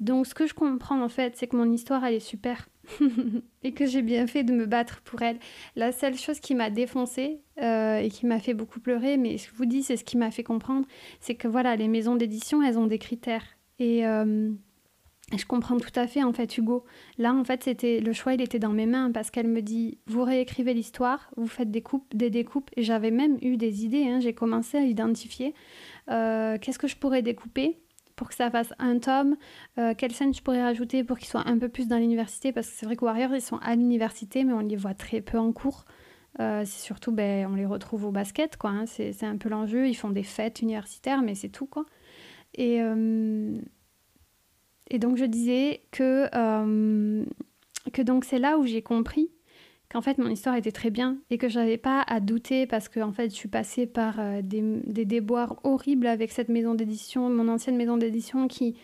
[SPEAKER 1] Donc ce que je comprends en fait c'est que mon histoire elle est super et que j'ai bien fait de me battre pour elle. La seule chose qui m'a défoncée euh, et qui m'a fait beaucoup pleurer, mais je vous dis, c'est ce qui m'a fait comprendre, c'est que voilà, les maisons d'édition, elles ont des critères. Et euh, je comprends tout à fait, en fait, Hugo. Là, en fait, c'était le choix, il était dans mes mains parce qu'elle me dit, vous réécrivez l'histoire, vous faites des coupes, des découpes. Et j'avais même eu des idées. Hein. j'ai commencé à identifier euh, qu'est-ce que je pourrais découper pour que ça fasse un tome euh, Quelle scène je pourrais rajouter pour qu'ils soient un peu plus dans l'université? Parce que c'est vrai que Warriors, ils sont à l'université, mais on les voit très peu en cours. Euh, c'est surtout, ben, on les retrouve au basket, quoi. Hein. C'est, un peu l'enjeu. Ils font des fêtes universitaires, mais c'est tout, quoi. Et, euh, et donc, je disais que, que donc c'est là où j'ai compris qu'en fait mon histoire était très bien et que j'avais pas à douter parce que en fait je suis passée par euh, des, des, déboires horribles avec cette maison d'édition, mon ancienne maison d'édition qui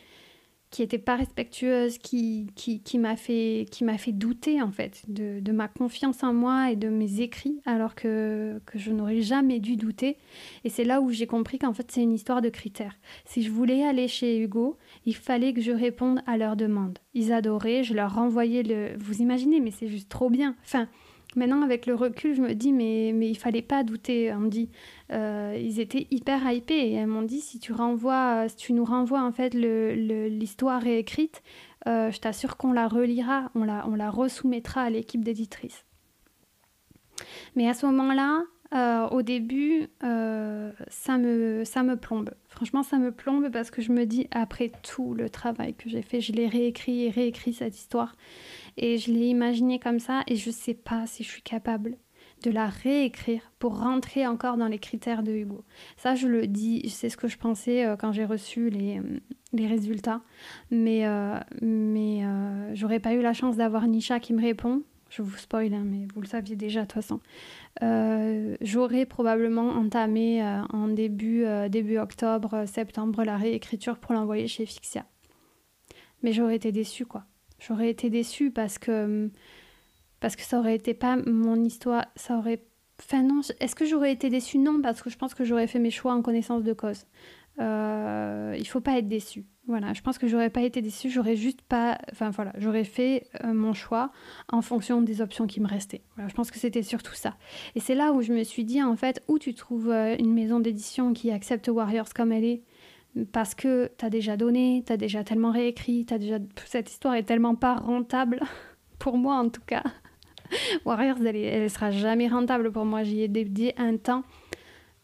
[SPEAKER 1] qui était pas respectueuse, qui, qui, m'a fait, qui fait douter en fait de, de, ma confiance en moi et de mes écrits alors que, que je n'aurais jamais dû douter. Et c'est là où j'ai compris qu'en fait c'est une histoire de critères. Si je voulais aller chez Hugo, il fallait que je réponde à leurs demandes. Ils adoraient, je leur renvoyais le... Vous imaginez, mais c'est juste trop bien. Enfin, maintenant avec le recul, je me dis, mais, mais il fallait pas douter. On dit, euh, ils étaient hyper hypés et elles m'ont dit, si tu, renvoies, si tu nous renvoies en fait l'histoire réécrite, euh, je t'assure qu'on la relira, on la, on la resoumettra à l'équipe d'éditrice. Mais à ce moment-là, euh, au début, ça, me, ça me plombe. Franchement, ça me plombe parce que je me dis, après tout le travail que j'ai fait, je l'ai réécrit et réécrit cette histoire. Et je l'ai imaginé comme ça et je ne sais pas si je suis capable de la réécrire pour rentrer encore dans les critères de Hugo. Ça, je le dis, c'est ce que je pensais euh, quand j'ai reçu les, les, résultats. Mais, mais j'aurais pas eu la chance d'avoir Nisha qui me répond je vous spoil, hein, mais vous le saviez déjà de toute façon. Euh, j'aurais probablement entamé euh, en début, euh, début octobre, septembre la réécriture pour l'envoyer chez Fixia. Mais j'aurais été déçue, quoi. J'aurais été déçue parce que, parce que ça aurait été pas mon histoire. Ça aurait. Enfin, non, est-ce que j'aurais été déçue? Non, parce que je pense que j'aurais fait mes choix en connaissance de cause. Euh, il faut pas être déçu. Voilà, je pense que j'aurais pas été déçue, j'aurais juste pas, enfin voilà, j'aurais fait euh, mon choix en fonction des options qui me restaient. Je pense que c'était surtout ça. Et c'est là où je me suis dit en fait, où tu trouves euh, une maison d'édition qui accepte Warriors comme elle est, parce que tu as déjà donné, tu as déjà tellement réécrit, as déjà cette histoire est tellement pas rentable pour moi en tout cas. Warriors, elle, elle sera jamais rentable pour moi. J'y ai dédié un temps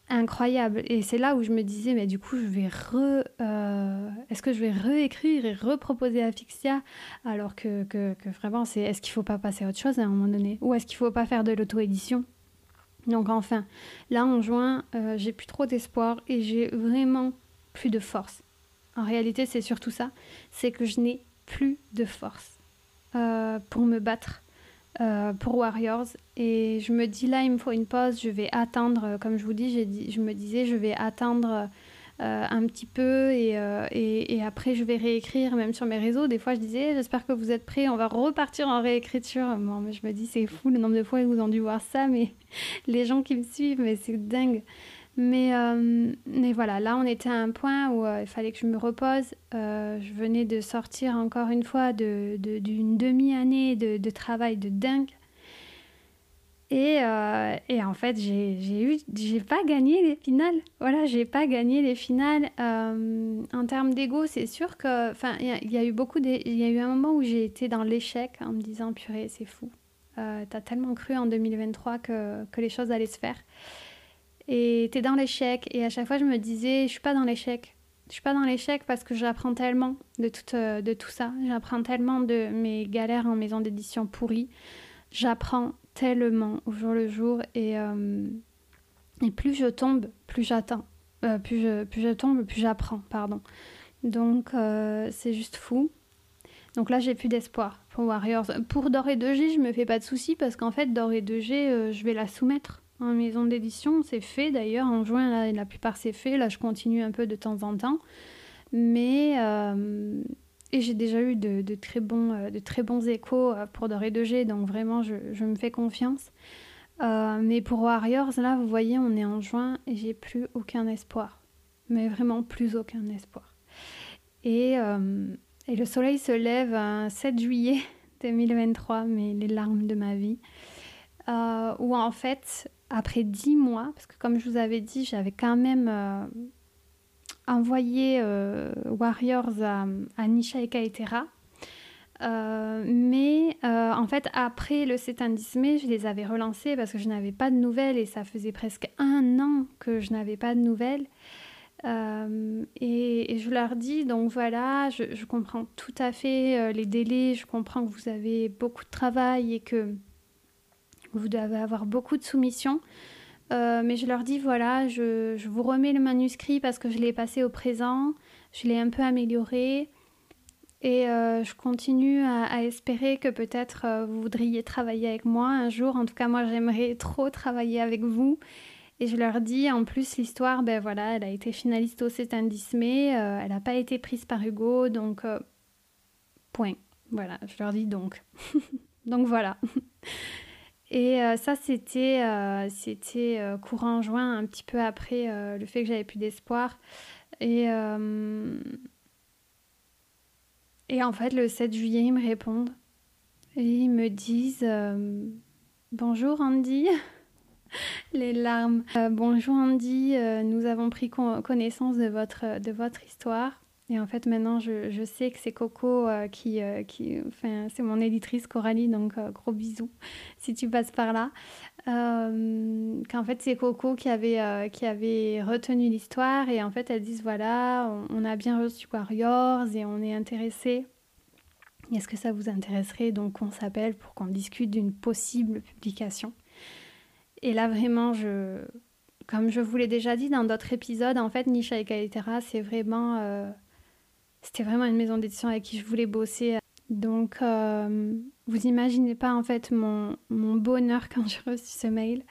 [SPEAKER 1] incroyable. Et c'est là où je me disais, mais du coup, je vais re. Euh, est-ce que je vais réécrire et reproposer à Fixia Alors que, que, vraiment, c'est est-ce qu'il faut pas passer à autre chose à un moment donné? Ou est-ce qu'il faut pas faire de l'auto-édition? Donc, enfin, là en juin, euh, j'ai plus trop d'espoir et j'ai vraiment plus de force En réalité, c'est surtout ça. C'est que je n'ai plus de force euh, pour me battre euh, pour Warriors. Et je me dis là, il me faut une pause. Je vais attendre, comme je vous dis, je me disais, je vais attendre euh, un petit peu et, après je vais réécrire même sur mes réseaux. Des fois je disais j'espère que vous êtes prêts, on va repartir en réécriture. Je me dis c'est fou le nombre de fois où vous ont dû voir ça, mais les gens qui me suivent, mais c'est dingue. Mais, euh, mais voilà, là on était à un point où euh, il fallait que je me repose. Euh, je venais de sortir encore une fois d'une de, d'une demi-année de, de, travail de dingue. Et, et en fait, j'ai pas gagné les finales. Voilà, j'ai pas gagné les finales. en termes d'ego, c'est sûr que, enfin, il y, a eu beaucoup, il y a eu un moment où j'ai été dans l'échec en me disant, purée, c'est fou. T'as tellement cru en 2023 que, que les choses allaient se faire. Et t'es dans l'échec. Et à chaque fois, je me disais, je suis pas dans l'échec. Je suis pas dans l'échec parce que j'apprends tellement de tout, euh, de tout ça. J'apprends tellement de mes galères en maison d'édition pourrie. J'apprends tellement au jour le jour. Et, euh, et plus je tombe, plus j'attends. Euh, plus, je, plus je tombe, plus j'apprends, pardon. Donc c'est juste fou. Donc là, j'ai plus d'espoir pour Warriors. Pour Doré 2G, je me fais pas de soucis parce qu'en fait, Doré 2G, je vais la soumettre en maison d'édition. C'est fait d'ailleurs. En juin, la plupart c'est fait. Là, je continue un peu de temps en temps. Mais. Euh, et j'ai déjà eu de, très bons, euh, de très bons échos euh, pour Doré 2G, donc vraiment, je, je me fais confiance. mais pour Warriors, là, vous voyez, on est en juin et j'ai plus aucun espoir. Mais vraiment plus aucun espoir. Et, et le soleil se lève un 7 juillet 2023, mais les larmes de ma vie. Où en fait, après dix mois, parce que comme je vous avais dit, j'avais quand même euh, envoyé euh, Warriors à, Nisha et Kaetera. Euh, mais en fait, après le 7 mai, je les avais relancés parce que je n'avais pas de nouvelles et ça faisait presque un an que je n'avais pas de nouvelles. Et, je leur dis, donc voilà, je comprends tout à fait les délais, je comprends que vous avez beaucoup de travail et que vous devez avoir beaucoup de soumissions. Euh, mais je leur dis voilà, je, vous remets le manuscrit parce que je l'ai passé au présent, je l'ai un peu amélioré et euh, je continue à, espérer que peut-être euh, vous voudriez travailler avec moi un jour. En tout cas, moi j'aimerais trop travailler avec vous. Et je leur dis en plus l'histoire, ben voilà, elle a été finaliste au 7 mai, elle n'a pas été prise par Hugo, donc point. Voilà, je leur dis donc. donc voilà. Et euh, ça, c'était euh, euh, courant juin, un petit peu après le fait que j'avais plus d'espoir. Et, et en fait, le 7 juillet, ils me répondent. Et ils me disent Bonjour Andy. Les larmes. bonjour Andy, nous avons pris connaissance de votre, de votre histoire. Et en fait, maintenant, je, je sais que c'est Coco euh, qui, euh, qui, enfin, c'est mon éditrice Coralie, donc euh, gros bisous si tu passes par là. qu'en fait, c'est Coco qui avait, qui avait retenu l'histoire et en fait, elles disent voilà, on, a bien reçu Warriors et on est intéressé. Est-ce que ça vous intéresserait donc qu'on s'appelle pour qu'on discute d'une possible publication? Et là, vraiment, je, comme je vous l'ai déjà dit dans d'autres épisodes, en fait, Nisha et Kaitera, c'est vraiment c'était vraiment une maison d'édition avec qui je voulais bosser. Donc, euh, vous imaginez pas en fait mon, mon bonheur quand j'ai reçu ce mail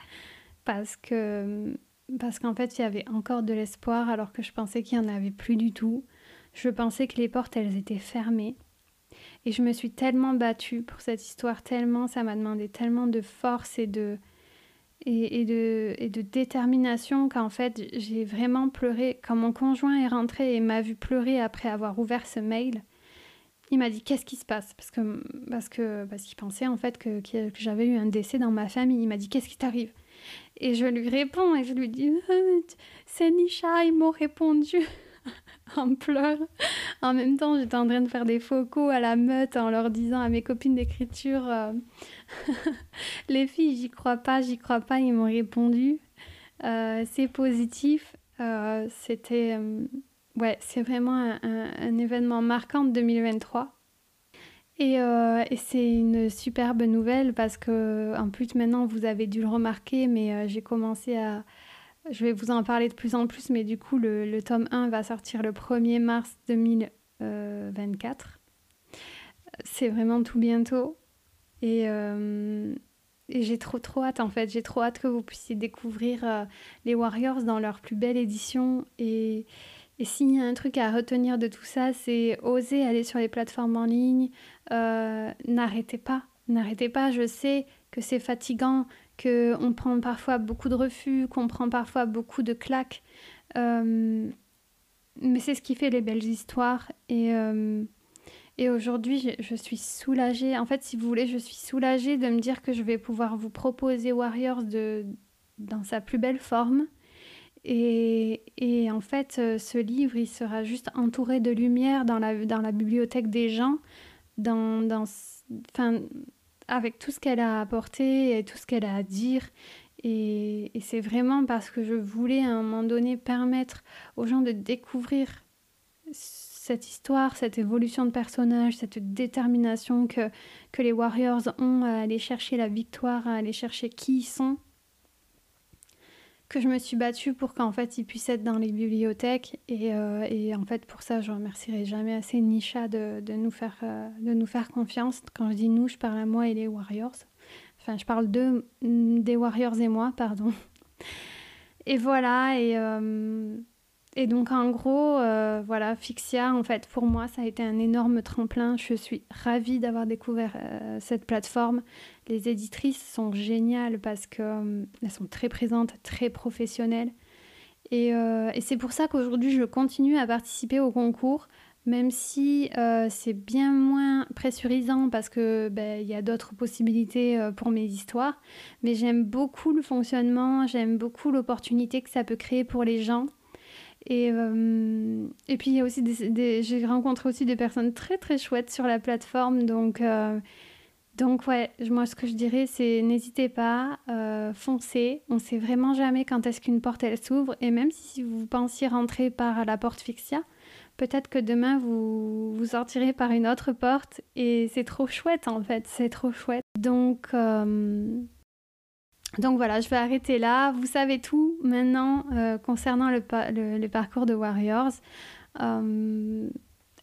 [SPEAKER 1] parce que parce qu'en fait il y avait encore de l'espoir alors que je pensais qu'il n'y en avait plus du tout. Je pensais que les portes elles étaient fermées et je me suis tellement battue pour cette histoire, tellement ça m'a demandé tellement de force et de et, de, et de détermination qu'en fait j'ai vraiment pleuré. Quand mon conjoint est rentré et m'a vu pleurer après avoir ouvert ce mail, il m'a dit qu'est-ce qui se passe? Parce que parce que parce qu'il pensait en fait que, que j'avais eu un décès dans ma famille. Il m'a dit qu'est-ce qui t'arrive? Et je lui réponds et je lui dis c'est Nisha, ils m'ont répondu. en pleurs. En même temps, j'étais en train de faire des focaux à la meute en leur disant à mes copines d'écriture euh, Les filles, j'y crois pas, j'y crois pas. Ils m'ont répondu euh, C'est positif. Euh, c'était. ouais, c'est vraiment un, événement marquant de 2023. Et, et c'est une superbe nouvelle parce que, en plus, maintenant, vous avez dû le remarquer, mais j'ai commencé à je vais vous en parler de plus en plus, mais du coup, le, tome 1 va sortir le 1er mars 2024. C'est vraiment tout bientôt. Et, euh, et j'ai trop trop hâte en fait. J'ai trop hâte que vous puissiez découvrir euh, les Warriors dans leur plus belle édition. Et, et s'il y a un truc à retenir de tout ça, c'est oser aller sur les plateformes en ligne. Euh, n'arrêtez pas. N'arrêtez pas. Je sais que c'est fatigant, qu'on prend parfois beaucoup de refus, qu'on prend parfois beaucoup de claques. Euh, mais c'est ce qui fait les belles histoires. Et, euh, et aujourd'hui, je, suis soulagée. En fait, si vous voulez, je suis soulagée de me dire que je vais pouvoir vous proposer Warriors de, dans sa plus belle forme. Et, et, en fait, euh, ce livre, il sera juste entouré de lumière dans la, dans la bibliothèque des gens, dans, dans, enfin, avec tout ce qu'elle a apporté et tout ce qu'elle a à dire. Et, c'est vraiment parce que je voulais à un moment donné permettre aux gens de découvrir cette histoire, cette évolution de personnage, cette détermination que, que les Warriors ont à aller chercher la victoire, à aller chercher qui ils sont que je me suis battue pour qu'en fait ils puissent être dans les bibliothèques et, euh, et en fait pour ça je remercierai jamais assez Nisha de, de, nous faire, euh, de nous faire confiance. Quand je dis nous, je parle à moi et les Warriors. Enfin, je parle de, des Warriors et moi, pardon. Et voilà, et, euh, et donc en gros, euh, voilà, Fixia, en fait, pour moi, ça a été un énorme tremplin. Je suis ravie d'avoir découvert euh, cette plateforme. Les éditrices sont géniales parce qu'elles euh, sont très présentes, très professionnelles. Et, et c'est pour ça qu'aujourd'hui, je continue à participer au concours, même si c'est bien moins pressurisant parce que ben, y a d'autres possibilités pour mes histoires. Mais j'aime beaucoup le fonctionnement, j'aime beaucoup l'opportunité que ça peut créer pour les gens. Et, euh, et puis, il y a aussi des, j'ai rencontré aussi des personnes très très chouettes sur la plateforme. Donc, euh, donc ouais, moi ce que je dirais, c'est n'hésitez pas, euh, foncez. On sait vraiment jamais quand est-ce qu'une porte elle s'ouvre. Et même si vous pensiez rentrer par la porte Fixia, peut-être que demain vous, vous sortirez par une autre porte. Et c'est trop chouette en fait, c'est trop chouette. Donc. Donc voilà, je vais arrêter là. Vous savez tout maintenant euh, concernant le, parcours de Warriors. Euh,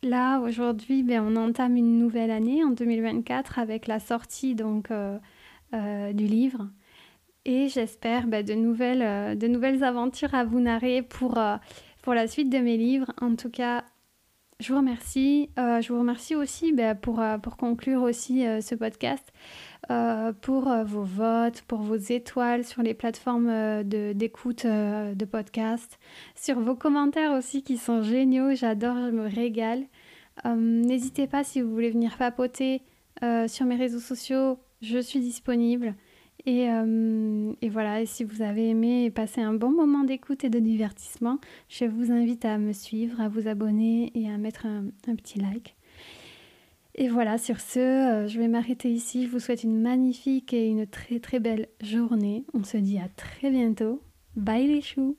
[SPEAKER 1] là, aujourd'hui, ben, on entame une nouvelle année en 2024 avec la sortie donc, euh, du livre. Et j'espère ben, de, nouvelles, aventures à vous narrer pour, pour la suite de mes livres. En tout cas, je vous remercie. je vous remercie aussi ben, pour, pour conclure aussi ce podcast. Euh, pour euh, vos votes, pour vos étoiles sur les plateformes euh, d'écoute de, podcast, sur vos commentaires aussi qui sont géniaux, j'adore, je me régale. N'hésitez pas si vous voulez venir papoter sur mes réseaux sociaux, je suis disponible. Et, voilà, si vous avez aimé et passé un bon moment d'écoute et de divertissement, je vous invite à me suivre, à vous abonner et à mettre un petit like. Et voilà, sur ce, euh, je vais m'arrêter ici. Je vous souhaite une magnifique et une très très belle journée. On se dit à très bientôt. Bye les choux